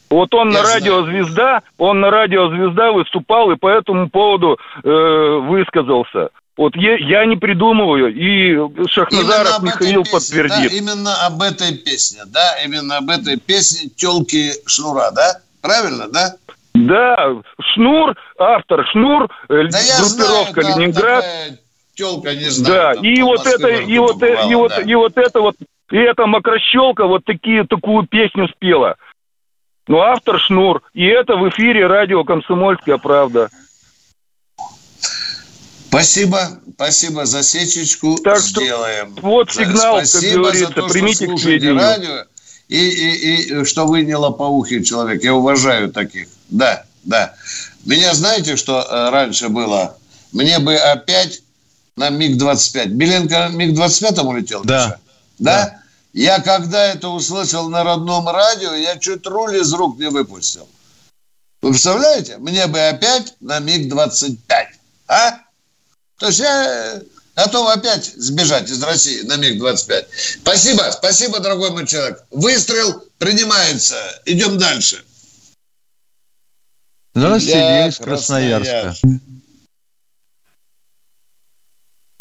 Вот он Я на радио «Звезда», он на радио «Звезда» выступал и по этому поводу э, высказался. Вот я, я не придумываю, и Шахназаров Михаил песне, подтвердит. да, именно об этой песне, да, именно об этой песне «Телки Шнура», да? Правильно, да? Да, Шнур, автор Шнур, э, Да группировка знаю, там Ленинград. Телка, не знаю. Да, там и вот это, и вот, э- и вот, да. и вот это вот, и эта мокрощелка вот такие, такую песню спела. Ну, автор Шнур, и это в эфире радио «Комсомольская правда». Спасибо, спасибо за сечечку. Так что Сделаем. вот Да, сигнал, как спасибо говорится, за то, примите что к сведению. радио. И, и, и что вы не лопоухий человек. Я уважаю таких. Да, да. Меня знаете, что э, раньше было? Мне бы опять на МиГ-25. Беленко МиГ-25 улетел? Да. Миша? Да? Я когда это услышал на родном радио, я чуть руль из рук не выпустил. Вы представляете? Мне бы опять на МиГ-25. А? То есть я готов опять сбежать из России на МиГ-25. Спасибо, спасибо, дорогой мой человек. Выстрел принимается. Идем дальше. Здравствуйте, Илья, из Красноярска. Красноярск.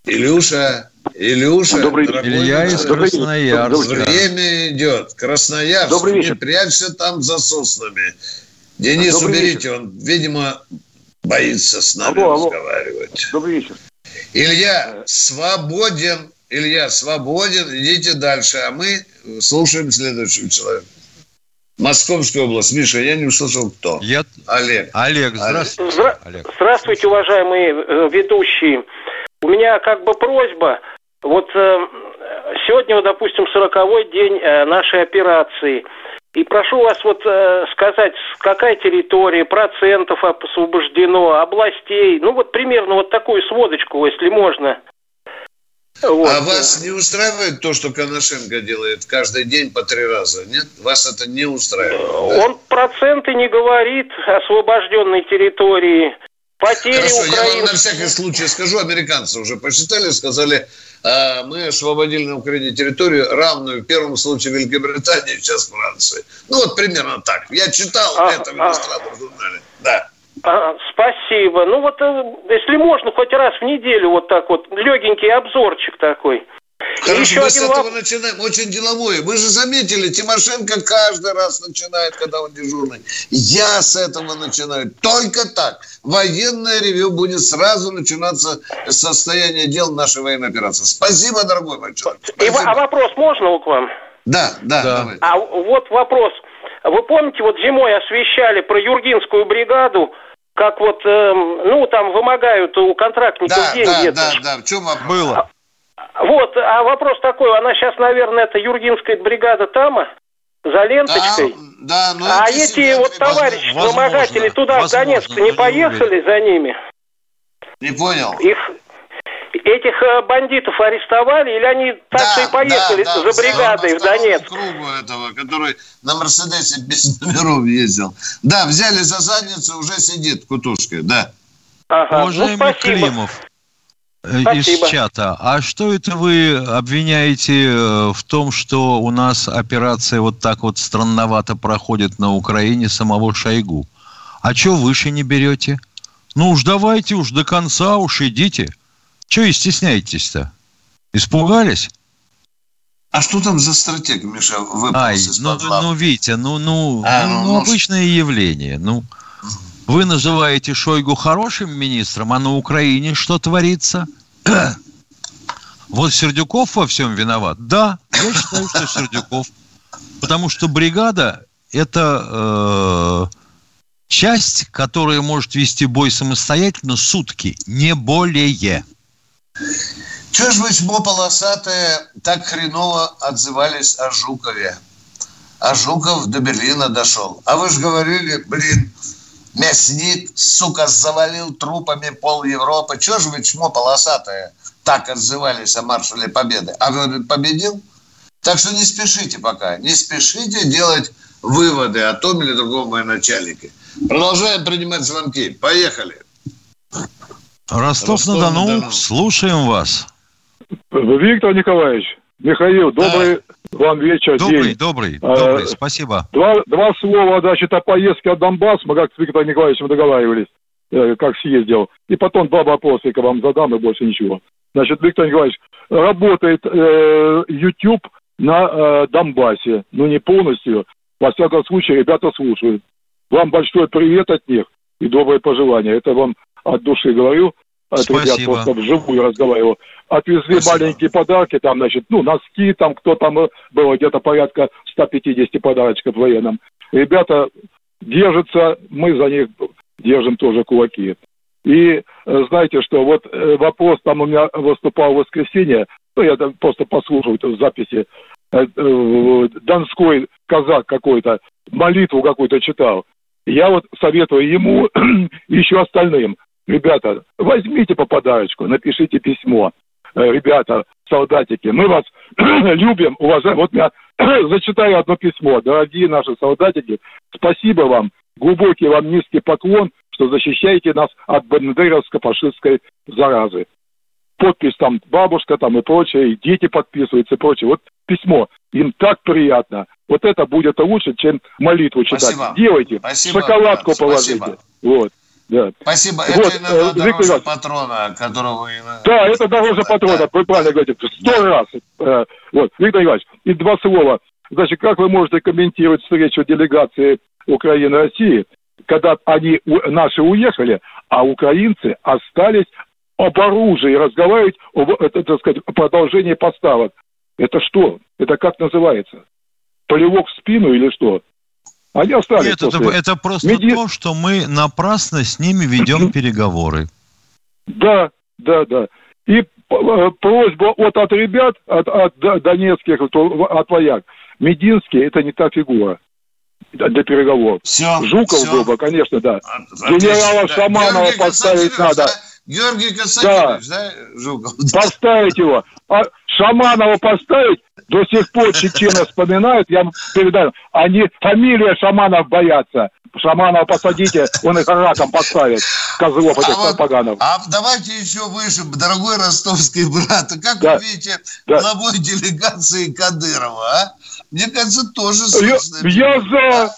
Илюша, Илюша, Добрый дорогой день. Илья из. Красноярска. Время идет. Красноярск, Добрый не вечер. прячься там за соснами. Денис, Добрый уберите, он, видимо, боится с нами Алло, алло. разговаривать. Добрый вечер. Илья, свободен. Илья, свободен. Идите дальше. А мы слушаем следующего человека. Московская область. Миша, я не услышал, кто. Я... Олег. Олег, здравствуйте. Здра- Олег. Здравствуйте, уважаемые э, ведущие. У меня как бы просьба. Вот э, сегодня, вот, допустим, сороковой день э, нашей операции. И прошу вас вот э, сказать, какая территория, процентов освобождено, областей. Ну вот примерно вот такую сводочку, если можно. Вот. А вас не устраивает то, что Коношенко делает каждый день по три раза? Нет? Вас это не устраивает? Он да? проценты не говорит освобожденной территории. Потери Хорошо, Украины... я вам на всякий случай скажу. Американцы уже посчитали, сказали, мы освободили на Украине территорию, равную в первом случае Великобритании, сейчас Франции. Ну, вот примерно так. Я читал а, это в иностранном а... журнале. Да. А, спасибо. Ну вот, э, если можно, хоть раз в неделю вот так вот, легенький обзорчик такой. Хорошо, еще мы с этого воп... начинаем. Очень деловое. Вы же заметили, Тимошенко каждый раз начинает, когда он дежурный. Я с этого начинаю. Только так. Военное ревю будет сразу начинаться с состояния дел нашей военной операции. Спасибо, дорогой мой человек. Спасибо. а вопрос можно к вам? Да, да, да. Давай. А вот вопрос. Вы помните, вот зимой освещали про Юргинскую бригаду, как вот, э, ну, там вымогают у контрактников да, деньги. Да, да, да, в чем было? Вот, а вопрос такой, она сейчас, наверное, это Юргинская бригада Тама, за ленточкой. Да, да, ну, а эти вот товарищи вымогатели туда, возможно, в Донецк, не поехали за ними? Не понял. Их, этих э, бандитов арестовали, или они так да, и поехали да, да, за бригадой в Донецк? кругу этого, который на Мерседесе без (laughs) номеров ездил. Да, взяли за задницу, уже сидит в кутушке, да. Ага, Уважаемый ну, Климов, Э, Спасибо. из чата. А что это вы обвиняете э, в том, что у нас операция вот так вот странновато проходит на Украине самого Шойгу? А что выше не берете? Ну уж давайте уж до конца уж идите. Чего и стесняетесь-то? Испугались? А что там за стратег, Миша, выпал Ай, ну, ну, Витя, ну, ну, а, ну, ну, ну обычное явление. Ну, вы называете Шойгу хорошим министром, а на Украине что творится? (clears throat) Вот Сердюков во всем виноват? Да, я считаю, что Сердюков. Потому что бригада – это э, часть, которая может вести бой самостоятельно сутки, не более. Чего ж вы, чмо полосатые, так хреново отзывались о Жукове? А Жуков до Берлина дошел. А вы же говорили, блин, мясник, сука, завалил трупами пол Европы. Чего же вы, чмо полосатое, так отзывались о маршале Победы? А вы победил? Так что не спешите пока, не спешите делать выводы о том или другом военачальнике. Продолжаем принимать звонки. Поехали. Ростов-на-Дону, Ростов слушаем вас. Виктор Николаевич, Михаил, добрый да. вам вечер, Добрый, день. добрый, а, добрый, спасибо. Два, два слова, значит, о поездке от Донбасс. Мы как с Виктором Николаевичем договаривались, э, как съездил. И потом два вопроса я вам задам, и больше ничего. Значит, Виктор Николаевич, работает э, YouTube на э, Донбассе, но не полностью. Во всяком случае, ребята слушают. Вам большой привет от них и добрые пожелания. Это вам от души говорю. От Спасибо. ребят просто вживую разговаривал. Отвезли Спасибо. маленькие подарки, там, значит, ну, носки, там, кто там э, было, где-то порядка 150 подарочков военным. Ребята держатся, мы за них держим тоже кулаки. И э, знаете, что вот э, вопрос, там у меня выступал в воскресенье, ну, я там просто послушал в записи, донской казак какой-то, молитву какую-то читал. Я вот советую ему (clears throat) и еще остальным, ребята, возьмите по подарочку, напишите письмо. Э, ребята, солдатики, мы вас (clears throat) любим, уважаем. Вот я (clears throat) зачитаю одно письмо. Дорогие наши солдатики, спасибо вам, глубокий вам низкий поклон, что защищаете нас от бандеровско-фашистской заразы. Подпись там бабушка там и прочее, и дети подписываются и прочее. Вот письмо. Им так приятно. Вот это будет лучше, чем молитву читать. Спасибо. Делайте. Спасибо. Шоколадку да, положите. Спасибо. Вот. Да. Спасибо. Вот, это иногда э, дороже Виктор... патрона, которого вы... Да, это дороже патрона, да. вы правильно говорите. Сто да. раз. Э, вот, Виктор Иванович, и два слова. Значит, как вы можете комментировать встречу делегации Украины и России, когда они, наши уехали, а украинцы остались об оружии разговаривать об, так сказать, продолжении поставок. Это что? Это как называется? Плевок в спину или что? Они остались Нет, после... это, это просто Меди... то, что мы напрасно с ними ведем переговоры. Да, да, да. И э, просьба от, от ребят, от, от донецких, от вояк. Мединский – это не та фигура для переговоров. Все, Жуков все. был бы, конечно, да. Генерала да. Шаманова Георгий поставить надо. Георгий Константинович, да, Жуков? (laughs) Поставить его. А Шаманова поставить, до сих пор чечены вспоминают, я передаю, они фамилия Шаманов боятся. Шаманова посадите, он их раком поставит, козлов этих вот- поганов. А давайте еще выше, дорогой ростовский брат. А как Да. вы видите Да. главой делегации Кадырова, а? Мне кажется, тоже Я, слышно. я за...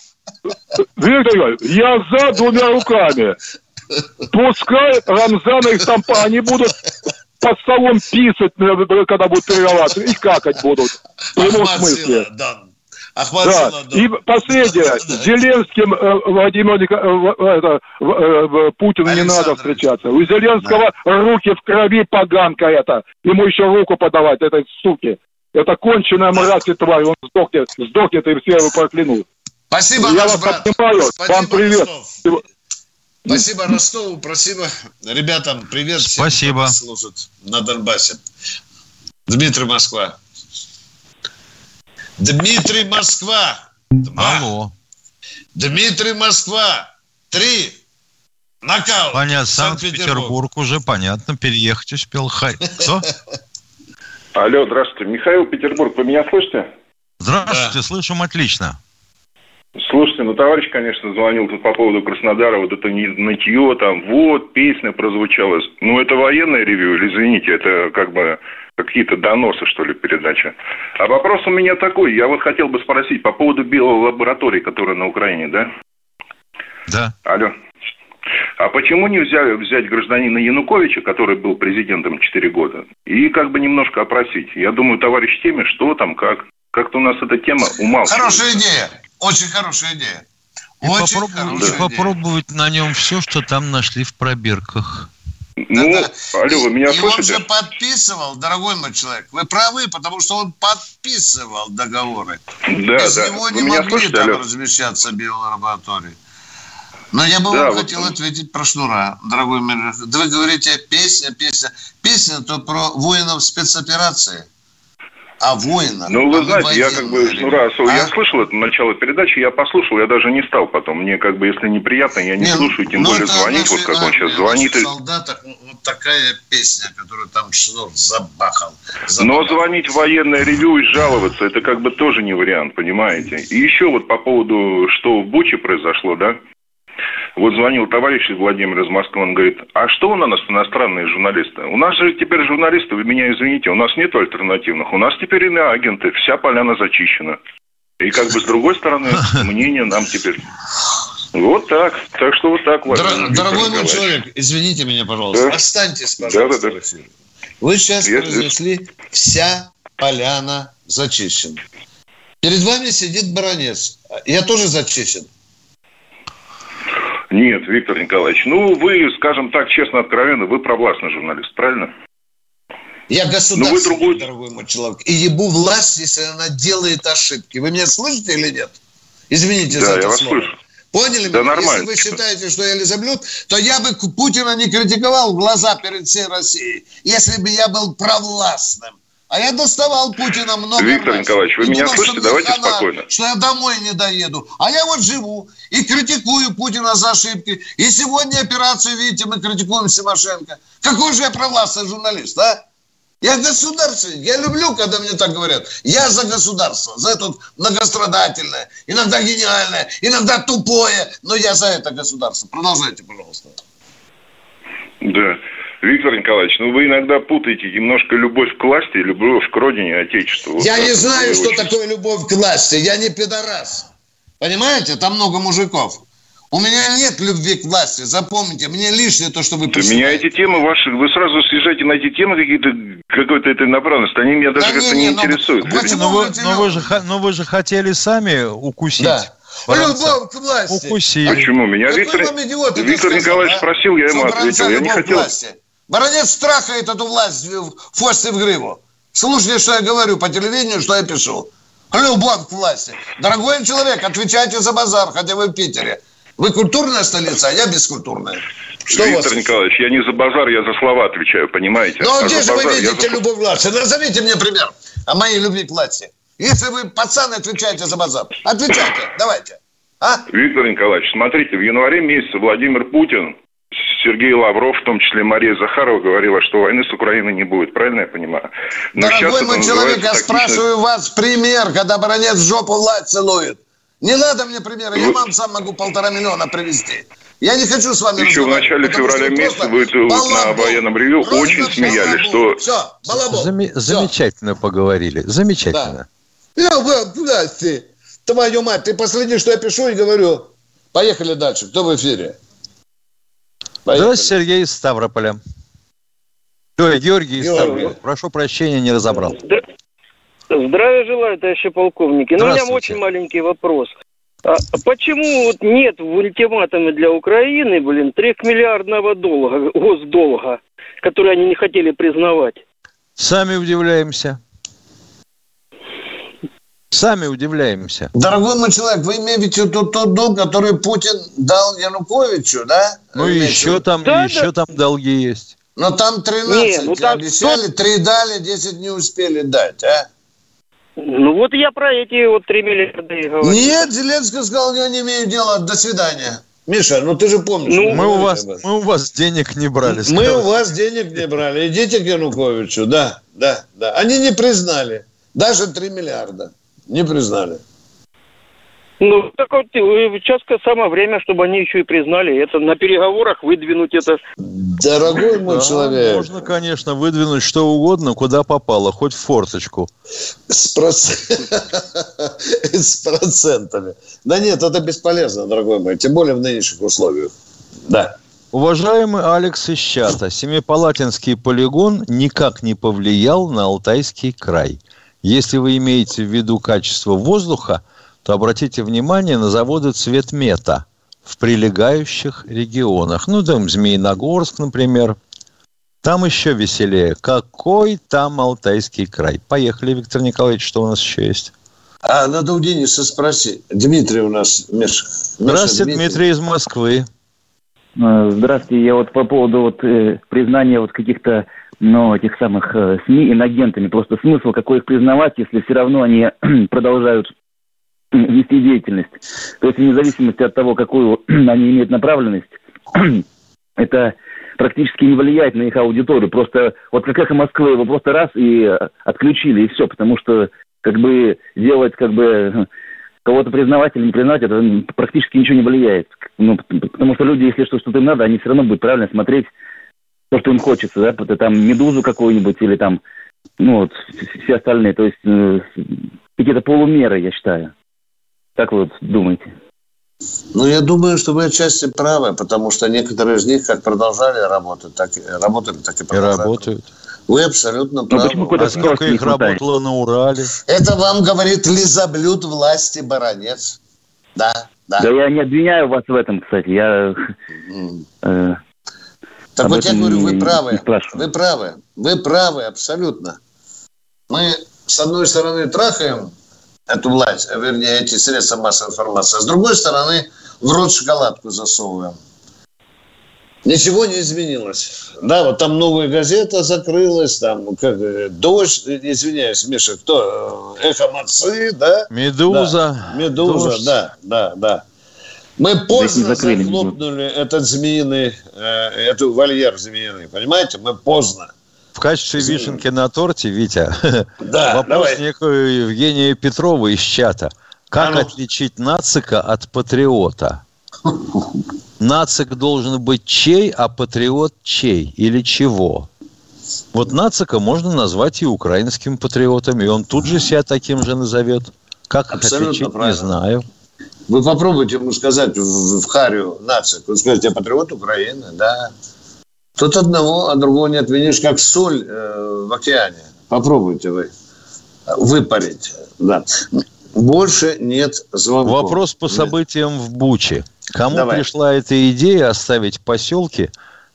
Виктор я за двумя руками. Пускай Рамзан их там, по- они будут под столом писать, э, когда будут тренироваться, и какать будут. В прямом смысле. Да. Да. И последнее. С Зеленским э, Владимир Ника- э, в- это, э, в- Путину не надо встречаться. У Зеленского руки в крови поганка это. Ему еще руку подавать, этой суки. Это конченая мразь и тварь. Он сдохнет, сдохнет и все его проклянут. Спасибо, Я вас брат. Спасибо, Вам привет. Ростов. Спасибо Ростову, спасибо ребятам, привет всем, Спасибо. кто слушает на Донбассе. Дмитрий Москва. Дмитрий Москва. Два. Алло. Дмитрий Москва. Три. Нокаут. Понятно, Санкт-Петербург. Уже понятно, переехать успел. Хай. Кто? Алло, здравствуйте. Михаил Петербург, вы меня слышите? Здравствуйте, слышим отлично. Слушайте, ну товарищ, конечно, звонил тут по поводу Краснодара, вот это нытье там, вот, песня прозвучала. Ну, это военное ревью или, извините, это как бы какие-то доносы, что ли, передача. А вопрос у меня такой, я вот хотел бы спросить по поводу биолаборатории, которая на Украине, да? Да. Алло. А почему нельзя взять гражданина Януковича, который был президентом 4 года, и как бы немножко опросить? Я думаю, товарищ теме, что там, как. Как-то у нас эта тема умалчивает. Хорошая идея. Очень хорошая идея. И, Очень попробовать, хорошая и идея. попробовать на нем все, что там нашли в пробирках. Ну, алло, вы меня И он слышите? же подписывал, дорогой мой человек. Вы правы, потому что он подписывал договоры. Да, Без да. него Вы не меня могли слышите, там алло? размещаться биолаборатории. Но я бы Да, вам вот- хотел ответить про шнура, дорогой мой. Да вы говорите, песня, песня. Песня то про воинов спецоперации. А воинов. Ну, вы а знаете, я как бы, ну, раз, я А? слышал это начало передачи, я послушал, я даже не стал потом. Мне как бы, если неприятно, я не, Не, слушаю, тем ну, более звонить, вот как он сейчас звонит. и- солдатах ну, вот такая песня, которую там шнур забахал. Но звонить в военное ревю и жаловаться, это как бы тоже не вариант, понимаете? И еще вот по поводу, что в Буче произошло, да? Вот звонил товарищ из Владимира из Москвы, он говорит, а что у нас иностранные журналисты? У нас же теперь журналисты, вы меня извините, у нас нет альтернативных, у нас теперь иноагенты, вся поляна зачищена. И как бы с другой стороны, (laughs) мнение нам теперь... Вот так. Так что вот так, Владимир Дор- Дорогой мой человек, извините меня, пожалуйста. Да. Останьтесь, Да, пожалуйста, да, да. эфире. Вы сейчас Я произнесли «вся поляна зачищена». Перед вами сидит баронец. Я тоже зачищен. Нет, Виктор Николаевич, ну вы, скажем так, честно, откровенно, вы провластный журналист, правильно? Я Ну, государственный, другой- дорогой мой человек. И ебу власть, если она делает ошибки. Вы меня слышите или нет? Извините Да, за я это вас слово. слышу. Поняли Да меня? нормально. Если вы считаете, что я лизоблюд, то я бы Путина не критиковал в глаза перед всей Россией, если бы я был провластным. А я доставал Путина много Виктор раз. Николаевич, вы И меня думал, слышите? Давайте хана, спокойно. Что я домой не доеду. А я вот живу и критикую Путина за ошибки. И сегодня операцию, видите, мы критикуем Симошенко. Какой же я провластный журналист, а? Я государственник. Я люблю, когда мне так говорят. Я за государство, за это многострадательное, иногда гениальное, иногда тупое, но я за это государство. Продолжайте, пожалуйста. Да. Виктор Николаевич, ну вы иногда путаете немножко любовь к власти и любовь к родине и отечеству. Вот я так не вот знаю, что очень- такое любовь к власти. Я не пидорас. Понимаете? Там много мужиков. У меня нет любви к власти. Запомните, мне лишнее то, что вы присылаете. меня эти темы ваши, вы сразу съезжаете на эти темы какие-то, какой-то этой направленности, они меня даже Да как-то не, не, не, ну, интересуют. почему Но вы, но вы же, но вы же хотели сами укусить. Да. Баранца. Любовь к власти. Укусили. Почему? Меня Какой Виктор, Виктор сказал, Николаевич а? спросил, я ему ответил. Я не хотел... власти. Баронец страхает эту власть в хвост и в гриву. Слушайте, что я говорю по телевидению, что я пишу. Любовь к власти. Дорогой человек, отвечайте за базар, хотя вы в Питере. Вы культурная столица, а я бескультурная. Что? Виктор Николаевич, я не за базар, я за слова отвечаю, понимаете? Ну, а А где же вы базар видите за- любовь к власти? Назовите мне пример о моей любви к власти. Если вы, пацаны, отвечаете за базар, отвечайте, давайте. А? Виктор Николаевич, смотрите, в январе месяце Владимир Путин Сергей Лавров, в том числе Мария Захарова, говорила, что войны с Украиной не будет. Правильно я понимаю? Но Дорогой мой человек, я спрашиваю вас пример, когда баронец в жопу власть целует. Не надо мне примера, я вам сам могу полтора миллиона привезти. Я не хочу с вами Еще в начале февраля месяца вы на военном ревю очень смеялись, что... Все, Зам... Замечательно поговорили, замечательно. Да. Я, вы, твою мать, ты последний, что я пишу и говорю. Поехали дальше, кто в эфире? Поехали. Здравствуйте, Сергей из Ставрополя. Ой, Георгий из Ставрополя. Прошу прощения, не разобрал. Здравия желаю, товарищи полковники. Ну, у меня очень маленький вопрос. А почему вот нет в ультиматуме для Украины, блин, трехмиллиардного долга, госдолга, который они не хотели признавать? Сами удивляемся. Сами удивляемся. Дорогой мой человек, вы имеете тот, тот долг, который Путин дал Януковичу, да? Ну, еще там, да, еще да. там долги есть. Но там 13 не, ну, там, обещали, тот... 3 дали, 10 не успели дать, а? Ну вот я про эти вот 3 миллиарда и говорю. Нет, Зеленский сказал, я не имею дела, до свидания. Миша, ну ты же помнишь. Ну, мы, у вас, мы у вас денег не брали. Сказал. Мы у вас денег не брали. Идите к Януковичу, да, да, да. Они не признали. Даже 3 миллиарда. Не признали. Ну, так вот, сейчас самое время, чтобы они еще и признали это, на переговорах выдвинуть это. Дорогой мой да, человек. Можно, конечно, выдвинуть что угодно, куда попало, хоть в форточку. С, проц... (laughs) С процентами. Да нет, это бесполезно, дорогой мой, тем более в нынешних условиях. Да. Уважаемый Алекс из чата, Семипалатинский полигон никак не повлиял на Алтайский край. Если вы имеете в виду качество воздуха, то обратите внимание на заводы цветмета в прилегающих регионах. Ну, там Змеиногорск, например. Там еще веселее. Какой там Алтайский край? Поехали, Виктор Николаевич, что у нас еще есть? А, надо у Дениса спросить. Дмитрий у нас, Миша. Здравствуйте, Дмитрий. Дмитрий из Москвы. Э, здравствуйте. Я вот по поводу вот, э, признания вот каких-то но этих самых э, СМИ инагентами. Просто смысл, какой их признавать, если все равно они (clears throat) продолжают (clears throat) вести деятельность. То есть вне зависимости от того, какую (clears throat) они имеют направленность, это практически не влияет на их аудиторию. Просто вот как эхо Москвы его просто раз и отключили, и все. Потому что как бы делать как бы (laughs) кого-то признавать или не признавать, это практически ничего не влияет. Ну, потому что люди, если что-то им надо, они все равно будут правильно смотреть то, что им хочется, да, это там медузу какую-нибудь или там, ну вот, все остальные. То есть э, какие-то полумеры, я считаю. Как вы вот думаете? Ну, я думаю, что вы отчасти правы, потому что некоторые из них как продолжали работать, так и работали, так и продолжают. И работают. Вы абсолютно правы. Ну, почему а сколько их работало на Урале? Это вам говорит лизоблюд власти баронец. Да, да. Да я не обвиняю вас в этом, кстати. Я... Э, так вот я говорю, вы правы. Вы правы. Вы правы абсолютно. Мы, с одной стороны, трахаем эту власть, а вернее, эти средства массовой информации, а с другой стороны, в рот шоколадку засовываем. Ничего не изменилось. Да, вот там новая газета закрылась, там как, дождь, извиняюсь, Миша, кто? Эхо Мацы, да? Медуза. Да, Медуза, дождь. да, да, да. Мы поздно захлопнули этот змеиный, э, эту вольер змеиный, понимаете? Мы поздно. В качестве Змеиный. вишенки на торте, Витя, (laughs) да, вопрос давай. некого Евгения Петрова из чата. Как а ну. отличить нацика от патриота? Нацик должен быть чей, а патриот чей или чего? Вот нацика можно назвать и украинским патриотом, и он тут же себя таким же назовет. Как Абсолютно отличить, правильно. не знаю. Вы попробуйте ему сказать в, в Харю нацик. Вы скажете, я патриот Украины, да. Тут одного, а другого не отменишь, как соль э, в океане. Попробуйте вы выпарить. Да. Больше нет звонков. Вопрос по событиям в Буче. Кому Давай. пришла эта идея оставить поселки,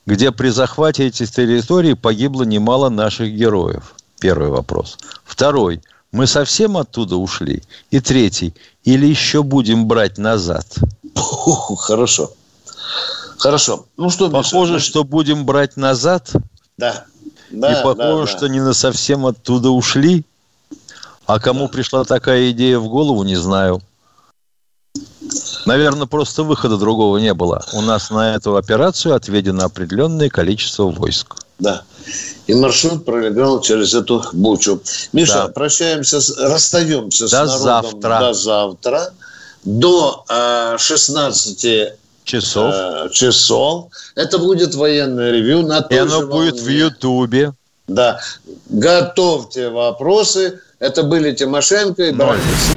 где при захвате этих территорий погибло немало наших героев? Первый вопрос. Второй. Мы совсем оттуда ушли? И третий или еще будем брать назад? Хорошо. Хорошо. Ну что, Похоже, Миша, что будем брать назад. Да. да и похоже, да, что не на совсем оттуда ушли. А кому да. пришла такая идея в голову, не знаю. Наверное, просто выхода другого не было. У нас на эту операцию отведено определенное количество войск. Да. И маршрут пролегал через эту бучу. Миша, да. прощаемся, расстаемся До с народом завтра. до завтра. До э, 16 часов. Э, часов. Это будет военное ревю на И оно будет в Ютубе. Да. Готовьте вопросы. Это были Тимошенко и Баранец.